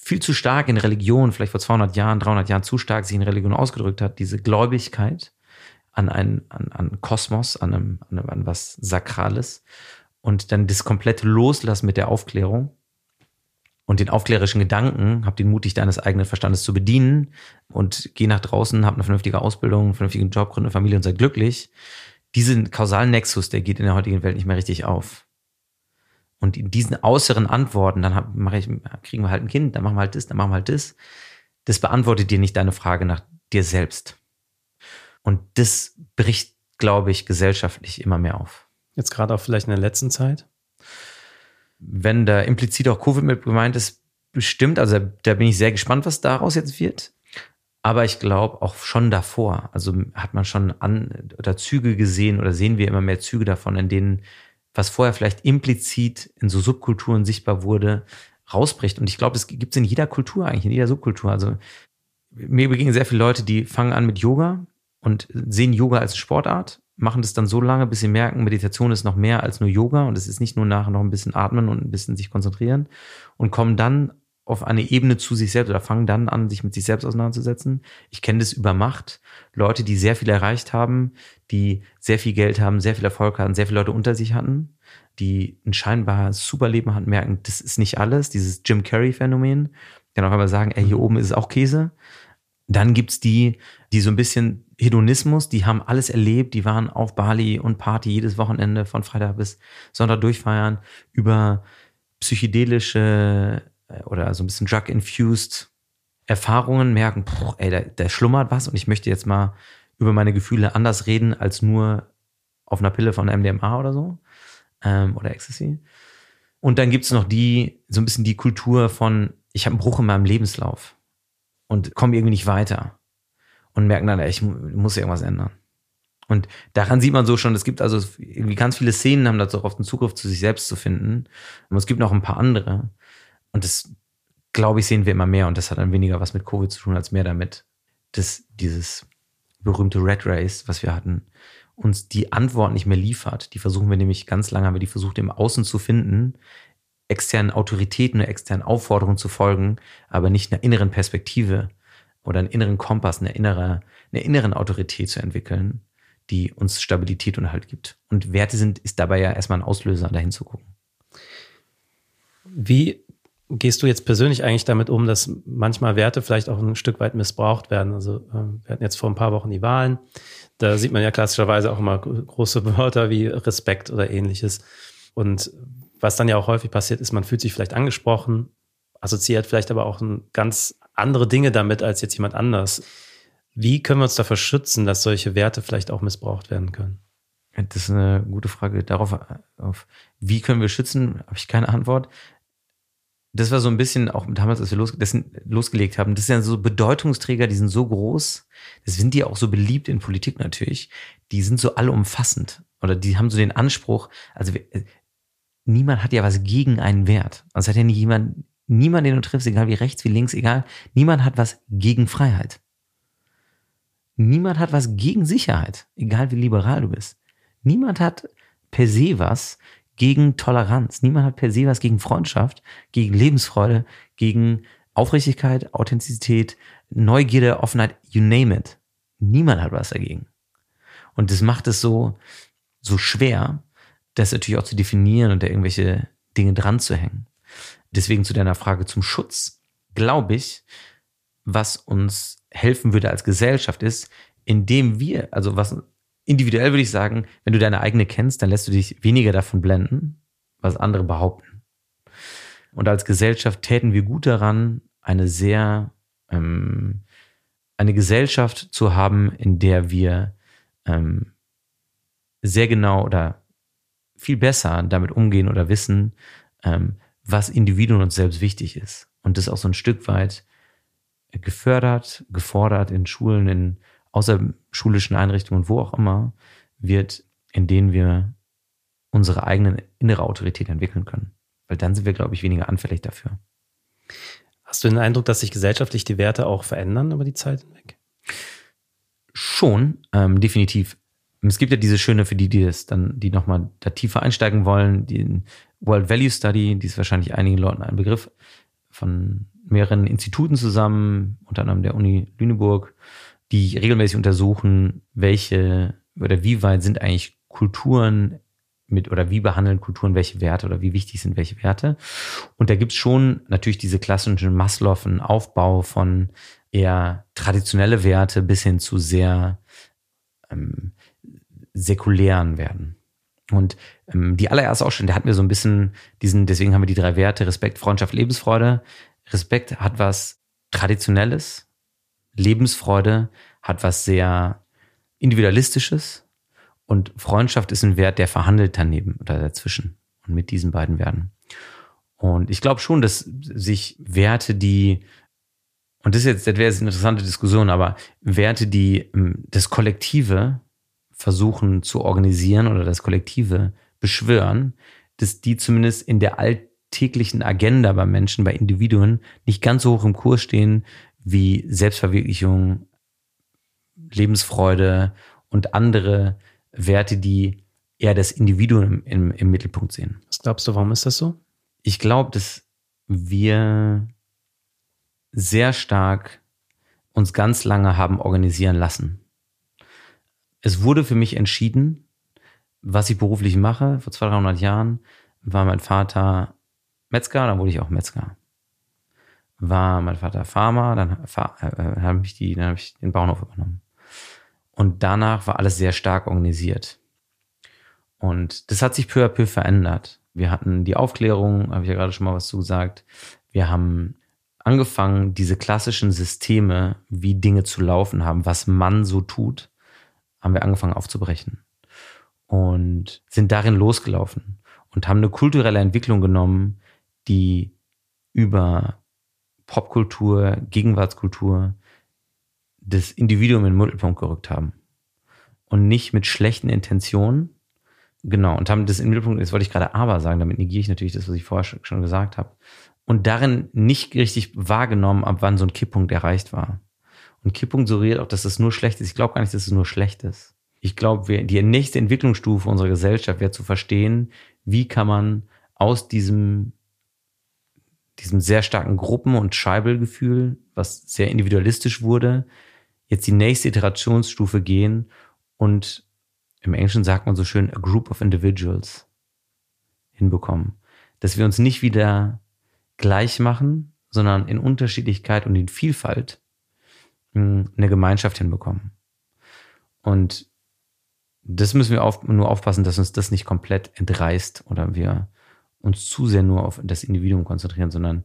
viel zu stark in Religion, vielleicht vor 200 Jahren, 300 Jahren zu stark sich in Religion ausgedrückt hat, diese Gläubigkeit an ein, an, an Kosmos, an, einem, an, einem, an was Sakrales und dann das komplette Loslassen mit der Aufklärung und den aufklärerischen Gedanken, hab den mutig deines eigenen Verstandes zu bedienen und geh nach draußen, hab eine vernünftige Ausbildung, einen vernünftigen Job, gründe eine Familie und sei glücklich. Diesen kausalen Nexus, der geht in der heutigen Welt nicht mehr richtig auf. Und in diesen äußeren Antworten, dann hab, mach ich, kriegen wir halt ein Kind, dann machen wir halt das, dann machen wir halt das. Das beantwortet dir nicht deine Frage nach dir selbst. Und das bricht, glaube ich, gesellschaftlich immer mehr auf. Jetzt gerade auch vielleicht in der letzten Zeit? Wenn da implizit auch Covid mit gemeint ist, bestimmt. Also da bin ich sehr gespannt, was daraus jetzt wird. Aber ich glaube auch schon davor. Also hat man schon an oder Züge gesehen oder sehen wir immer mehr Züge davon, in denen was vorher vielleicht implizit in so Subkulturen sichtbar wurde, rausbricht. Und ich glaube, es gibt es in jeder Kultur eigentlich, in jeder Subkultur. Also mir begegnen sehr viele Leute, die fangen an mit Yoga und sehen Yoga als Sportart machen das dann so lange, bis sie merken, Meditation ist noch mehr als nur Yoga und es ist nicht nur nachher noch ein bisschen atmen und ein bisschen sich konzentrieren und kommen dann auf eine Ebene zu sich selbst oder fangen dann an, sich mit sich selbst auseinanderzusetzen. Ich kenne das über Macht. Leute, die sehr viel erreicht haben, die sehr viel Geld haben, sehr viel Erfolg hatten, sehr viele Leute unter sich hatten, die ein scheinbar super Leben hatten, merken, das ist nicht alles, dieses Jim Carrey-Phänomen. Dann auf einmal sagen, ey, hier oben ist es auch Käse. Dann gibt's die, die so ein bisschen Hedonismus, die haben alles erlebt, die waren auf Bali und Party jedes Wochenende von Freitag bis Sonntag durchfeiern, über psychedelische oder so ein bisschen drug-infused Erfahrungen merken, boah, ey, da, da schlummert was und ich möchte jetzt mal über meine Gefühle anders reden als nur auf einer Pille von MDMA oder so ähm, oder Ecstasy. Und dann gibt's noch die, so ein bisschen die Kultur von, ich habe einen Bruch in meinem Lebenslauf und komme irgendwie nicht weiter und merken dann, ich muss irgendwas ändern. Und daran sieht man so schon, es gibt also irgendwie ganz viele Szenen, haben dazu oft einen Zugriff zu sich selbst zu finden. Und es gibt noch ein paar andere. Und das, glaube ich, sehen wir immer mehr. Und das hat dann weniger was mit Covid zu tun, als mehr damit, dass dieses berühmte Red Race, was wir hatten, uns die Antwort nicht mehr liefert. Die versuchen wir nämlich ganz lange, haben wir die versucht im Außen zu finden, externen Autoritäten oder externen Aufforderungen zu folgen, aber nicht einer inneren Perspektive oder einen inneren Kompass, eine innere, eine inneren Autorität zu entwickeln, die uns Stabilität und Halt gibt. Und Werte sind, ist dabei ja erstmal ein Auslöser, dahin zu gucken. Wie gehst du jetzt persönlich eigentlich damit um, dass manchmal Werte vielleicht auch ein Stück weit missbraucht werden? Also ähm, wir hatten jetzt vor ein paar Wochen die Wahlen. Da sieht man ja klassischerweise auch immer große Wörter wie Respekt oder ähnliches. Und was dann ja auch häufig passiert ist, man fühlt sich vielleicht angesprochen, assoziiert vielleicht aber auch ganz andere Dinge damit als jetzt jemand anders. Wie können wir uns davor schützen, dass solche Werte vielleicht auch missbraucht werden können? Das ist eine gute Frage. Darauf, auf, wie können wir schützen, habe ich keine Antwort. Das war so ein bisschen auch damals, als wir los, losgelegt haben, das sind ja so Bedeutungsträger, die sind so groß, das sind die auch so beliebt in Politik natürlich, die sind so allumfassend oder die haben so den Anspruch, also wir, niemand hat ja was gegen einen Wert. Also hat ja nicht jemand, niemand, den du triffst, egal wie rechts, wie links, egal, niemand hat was gegen Freiheit. Niemand hat was gegen Sicherheit, egal wie liberal du bist. Niemand hat per se was gegen Toleranz. Niemand hat per se was gegen Freundschaft, gegen Lebensfreude, gegen Aufrichtigkeit, Authentizität, Neugierde, Offenheit, you name it. Niemand hat was dagegen. Und das macht es so, so schwer, das natürlich auch zu definieren und da irgendwelche Dinge dran zu hängen. Deswegen zu deiner Frage zum Schutz, glaube ich, was uns helfen würde als Gesellschaft ist, indem wir, also was individuell würde ich sagen, wenn du deine eigene kennst, dann lässt du dich weniger davon blenden, was andere behaupten. Und als Gesellschaft täten wir gut daran, eine sehr, ähm, eine Gesellschaft zu haben, in der wir ähm, sehr genau oder viel besser damit umgehen oder wissen, ähm, was Individuen uns selbst wichtig ist. Und das auch so ein Stück weit gefördert, gefordert in Schulen, in außerschulischen Einrichtungen, wo auch immer, wird, in denen wir unsere eigene innere Autorität entwickeln können. Weil dann sind wir, glaube ich, weniger anfällig dafür. Hast du den Eindruck, dass sich gesellschaftlich die Werte auch verändern über die Zeit hinweg? Schon, ähm, definitiv. Es gibt ja diese schöne, für die, die das dann, die nochmal da tiefer einsteigen wollen, die World Value Study, die ist wahrscheinlich einigen Leuten ein Begriff von mehreren Instituten zusammen, unter anderem der Uni Lüneburg, die regelmäßig untersuchen, welche oder wie weit sind eigentlich Kulturen mit oder wie behandeln Kulturen welche Werte oder wie wichtig sind welche Werte. Und da gibt's schon natürlich diese klassischen Maslowen Aufbau von eher traditionelle Werte bis hin zu sehr ähm, säkulären Werten. Und ähm, die allererste Ausstellung, da hatten wir so ein bisschen diesen, deswegen haben wir die drei Werte, Respekt, Freundschaft, Lebensfreude. Respekt hat was Traditionelles, Lebensfreude hat was sehr Individualistisches und Freundschaft ist ein Wert, der verhandelt daneben oder dazwischen und mit diesen beiden Werten. Und ich glaube schon, dass sich Werte, die, und das ist jetzt, das wäre jetzt eine interessante Diskussion, aber Werte, die ähm, das Kollektive versuchen zu organisieren oder das Kollektive beschwören, dass die zumindest in der alltäglichen Agenda bei Menschen, bei Individuen nicht ganz so hoch im Kurs stehen wie Selbstverwirklichung, Lebensfreude und andere Werte, die eher das Individuum im, im Mittelpunkt sehen. Was glaubst du, warum ist das so? Ich glaube, dass wir sehr stark uns ganz lange haben organisieren lassen es wurde für mich entschieden, was ich beruflich mache. Vor 200, 300 Jahren war mein Vater Metzger, dann wurde ich auch Metzger. War mein Vater Farmer, dann äh, habe ich, die, dann hab ich den Bauernhof übernommen. Und danach war alles sehr stark organisiert. Und das hat sich peu à peu verändert. Wir hatten die Aufklärung, habe ich ja gerade schon mal was zu gesagt. Wir haben angefangen, diese klassischen Systeme, wie Dinge zu laufen haben, was man so tut, haben wir angefangen aufzubrechen und sind darin losgelaufen und haben eine kulturelle Entwicklung genommen, die über Popkultur, Gegenwartskultur das Individuum in den Mittelpunkt gerückt haben. Und nicht mit schlechten Intentionen. Genau, und haben das den Mittelpunkt, jetzt wollte ich gerade aber sagen, damit negiere ich natürlich das, was ich vorher schon gesagt habe. Und darin nicht richtig wahrgenommen, ab wann so ein Kipppunkt erreicht war. Und Kipppunkt suggeriert auch, dass es nur schlecht ist. Ich glaube gar nicht, dass es nur schlecht ist. Ich glaube, die nächste Entwicklungsstufe unserer Gesellschaft wäre zu verstehen, wie kann man aus diesem, diesem sehr starken Gruppen- und Scheibelgefühl, was sehr individualistisch wurde, jetzt die nächste Iterationsstufe gehen und im Englischen sagt man so schön a group of individuals hinbekommen. Dass wir uns nicht wieder gleich machen, sondern in Unterschiedlichkeit und in Vielfalt eine Gemeinschaft hinbekommen. Und das müssen wir auf, nur aufpassen, dass uns das nicht komplett entreißt oder wir uns zu sehr nur auf das Individuum konzentrieren, sondern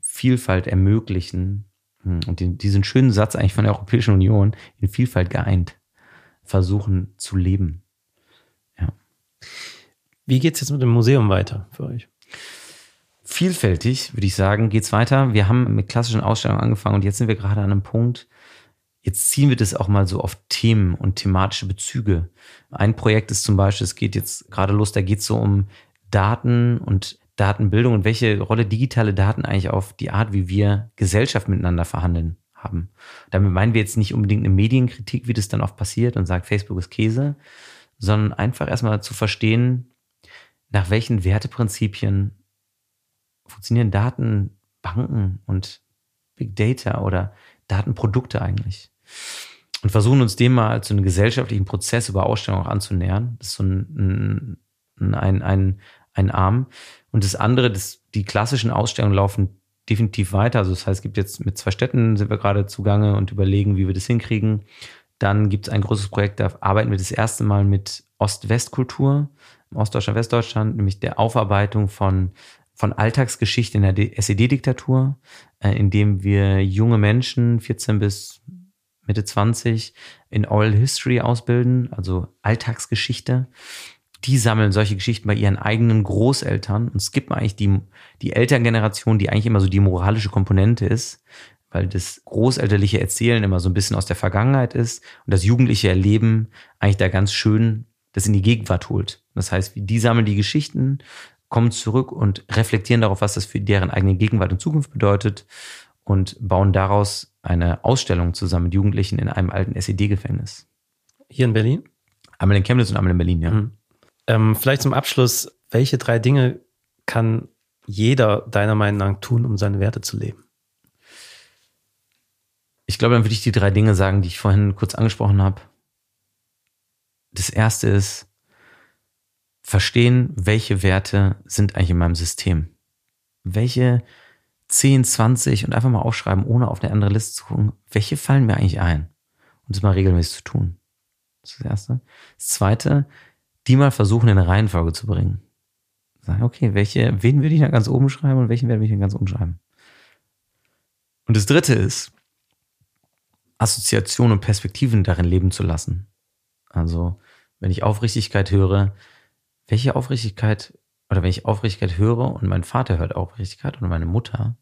Vielfalt ermöglichen hm, und den, diesen schönen Satz eigentlich von der Europäischen Union in Vielfalt geeint versuchen zu leben. Ja. Wie geht es jetzt mit dem Museum weiter für euch? vielfältig, würde ich sagen, geht's weiter. Wir haben mit klassischen Ausstellungen angefangen und jetzt sind wir gerade an einem Punkt, jetzt ziehen wir das auch mal so auf Themen und thematische Bezüge. Ein Projekt ist zum Beispiel, es geht jetzt gerade los, da geht es so um Daten und Datenbildung und welche Rolle digitale Daten eigentlich auf die Art, wie wir Gesellschaft miteinander verhandeln haben. Damit meinen wir jetzt nicht unbedingt eine Medienkritik, wie das dann oft passiert und sagt, Facebook ist Käse, sondern einfach erstmal zu verstehen, nach welchen Werteprinzipien funktionieren Datenbanken und Big Data oder Datenprodukte eigentlich. Und versuchen uns dem mal zu einem gesellschaftlichen Prozess über Ausstellungen auch anzunähern. Das ist so ein, ein, ein, ein Arm. Und das andere, das, die klassischen Ausstellungen laufen definitiv weiter. Also das heißt, es gibt jetzt mit zwei Städten sind wir gerade zugange und überlegen, wie wir das hinkriegen. Dann gibt es ein großes Projekt, da arbeiten wir das erste Mal mit Ost-West-Kultur, Ostdeutschland, Westdeutschland, nämlich der Aufarbeitung von, von Alltagsgeschichte in der SED-Diktatur, äh, indem wir junge Menschen, 14 bis Mitte 20, in Oral History ausbilden, also Alltagsgeschichte die sammeln solche Geschichten bei ihren eigenen Großeltern und skippen eigentlich die, die Elterngeneration, die eigentlich immer so die moralische Komponente ist, weil das großelterliche Erzählen immer so ein bisschen aus der Vergangenheit ist und das jugendliche Erleben eigentlich da ganz schön das in die Gegenwart holt. Das heißt, die sammeln die Geschichten, kommen zurück und reflektieren darauf, was das für deren eigene Gegenwart und Zukunft bedeutet und bauen daraus eine Ausstellung zusammen mit Jugendlichen in einem alten SED-Gefängnis. Hier in Berlin? Einmal in Chemnitz und einmal in Berlin, ja. Mhm. Ähm, vielleicht zum Abschluss, welche drei Dinge kann jeder deiner Meinung nach tun, um seine Werte zu leben? Ich glaube, dann würde ich die drei Dinge sagen, die ich vorhin kurz angesprochen habe. Das erste ist, verstehen, welche Werte sind eigentlich in meinem System. Welche 10, 20 und einfach mal aufschreiben, ohne auf eine andere Liste zu gucken, welche fallen mir eigentlich ein? Und das mal regelmäßig zu tun. Das ist das Erste. Das Zweite, die mal versuchen, in eine Reihenfolge zu bringen. Sagen, okay, welche, wen würde ich da ganz oben schreiben und welchen werde ich dann ganz unten schreiben? Und das dritte ist, Assoziationen und Perspektiven darin leben zu lassen. Also, wenn ich Aufrichtigkeit höre, welche Aufrichtigkeit, oder wenn ich Aufrichtigkeit höre und mein Vater hört Aufrichtigkeit oder meine Mutter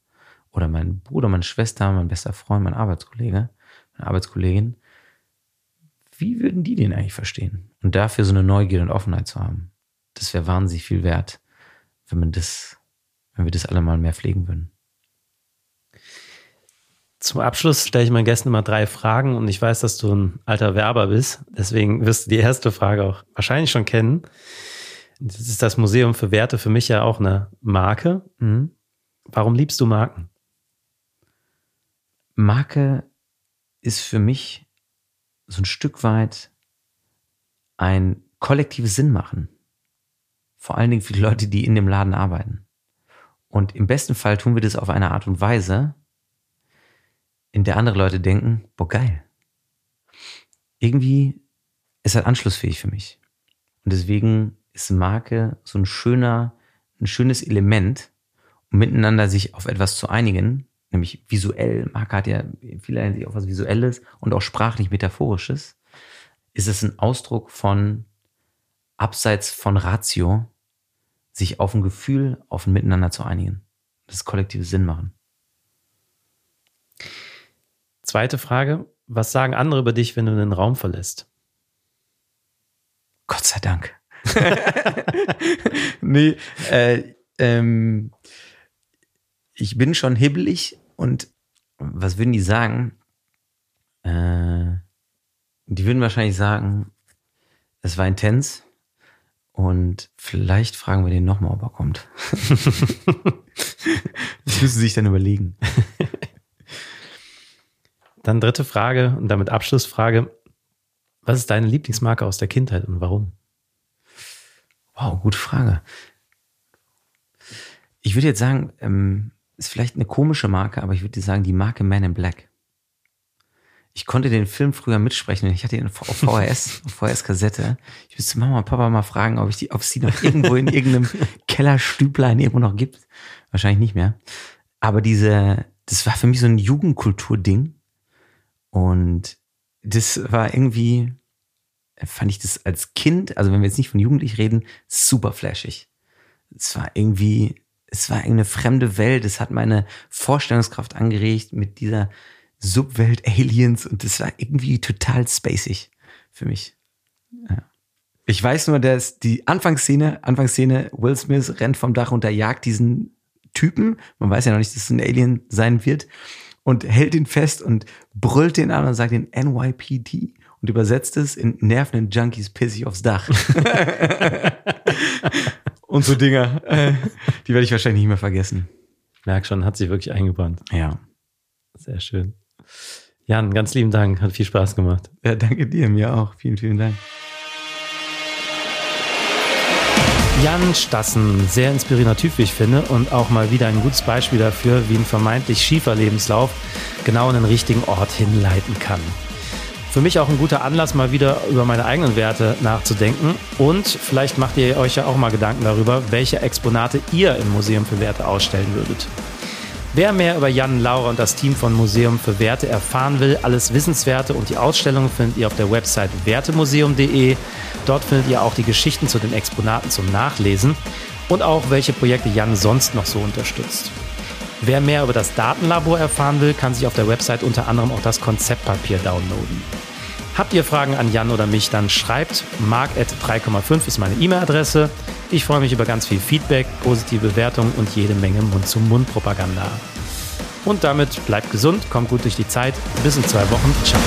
oder mein Bruder, meine Schwester, mein bester Freund, mein Arbeitskollege, meine Arbeitskollegin, wie würden die den eigentlich verstehen? Und dafür so eine Neugier und Offenheit zu haben, das wäre wahnsinnig viel wert, wenn man das, wenn wir das alle mal mehr pflegen würden. Zum Abschluss stelle ich meinen Gästen immer drei Fragen und ich weiß, dass du ein alter Werber bist. Deswegen wirst du die erste Frage auch wahrscheinlich schon kennen. Das ist das Museum für Werte für mich ja auch eine Marke. Mhm. Warum liebst du Marken? Marke ist für mich so ein Stück weit ein kollektives Sinn machen. Vor allen Dingen für die Leute, die in dem Laden arbeiten. Und im besten Fall tun wir das auf eine Art und Weise, in der andere Leute denken, boah, geil. Irgendwie ist das anschlussfähig für mich. Und deswegen ist Marke so ein schöner, ein schönes Element, um miteinander sich auf etwas zu einigen, nämlich visuell, Marke hat ja in vieler Hinsicht auch was Visuelles und auch sprachlich Metaphorisches, ist es ein Ausdruck von abseits von Ratio, sich auf ein Gefühl, auf ein Miteinander zu einigen. Das kollektive Sinn machen. Zweite Frage. Was sagen andere über dich, wenn du den Raum verlässt? Gott sei Dank. <laughs> <laughs> nee, äh, ähm, ich bin schon hibbelig und was würden die sagen? Äh, die würden wahrscheinlich sagen, es war intens und vielleicht fragen wir den nochmal, ob er kommt. <laughs> das müssen sie sich dann überlegen. Dann dritte Frage und damit Abschlussfrage. Was ist deine Lieblingsmarke aus der Kindheit und warum? Wow, gute Frage. Ich würde jetzt sagen, ähm, ist vielleicht eine komische Marke, aber ich würde sagen, die Marke Man in Black. Ich konnte den Film früher mitsprechen. Ich hatte ihn auf VHS, auf VHS-Kassette. <laughs> Ich müsste Mama und Papa mal fragen, ob ich die, ob es die noch irgendwo in irgendeinem <laughs> Kellerstüblein irgendwo noch gibt. Wahrscheinlich nicht mehr. Aber diese, das war für mich so ein Jugendkultur-Ding. Und das war irgendwie, fand ich das als Kind, also wenn wir jetzt nicht von Jugendlich reden, super flashig. Es war irgendwie, es war eine fremde Welt. Es hat meine Vorstellungskraft angeregt mit dieser Subwelt Aliens und es war irgendwie total spacig für mich. Ja. Ich weiß nur, dass die Anfangsszene, Anfangsszene, Will Smith rennt vom Dach runter, jagt diesen Typen. Man weiß ja noch nicht, dass es ein Alien sein wird und hält ihn fest und brüllt den an und sagt den NYPD und übersetzt es in nervenden Junkies piss ich aufs Dach. <laughs> <laughs> und so Dinger, äh, die werde ich wahrscheinlich nicht mehr vergessen. Merk schon, hat sich wirklich eingebrannt. Ja. Sehr schön. Jan, ganz lieben Dank, hat viel Spaß gemacht. Ja, danke dir, mir auch. Vielen, vielen Dank. Jan Stassen, sehr inspirierender Typ, wie ich finde, und auch mal wieder ein gutes Beispiel dafür, wie ein vermeintlich schiefer Lebenslauf genau in den richtigen Ort hinleiten kann. Für mich auch ein guter Anlass, mal wieder über meine eigenen Werte nachzudenken. Und vielleicht macht ihr euch ja auch mal Gedanken darüber, welche Exponate ihr im Museum für Werte ausstellen würdet. Wer mehr über Jan, Laura und das Team von Museum für Werte erfahren will, alles Wissenswerte und die Ausstellung findet ihr auf der Website wertemuseum.de. Dort findet ihr auch die Geschichten zu den Exponaten zum Nachlesen und auch welche Projekte Jan sonst noch so unterstützt. Wer mehr über das Datenlabor erfahren will, kann sich auf der Website unter anderem auch das Konzeptpapier downloaden. Habt ihr Fragen an Jan oder mich, dann schreibt mark.3,5 ist meine E-Mail-Adresse. Ich freue mich über ganz viel Feedback, positive Bewertungen und jede Menge Mund-zu-Mund-Propaganda. Und damit bleibt gesund, kommt gut durch die Zeit. Bis in zwei Wochen. Ciao.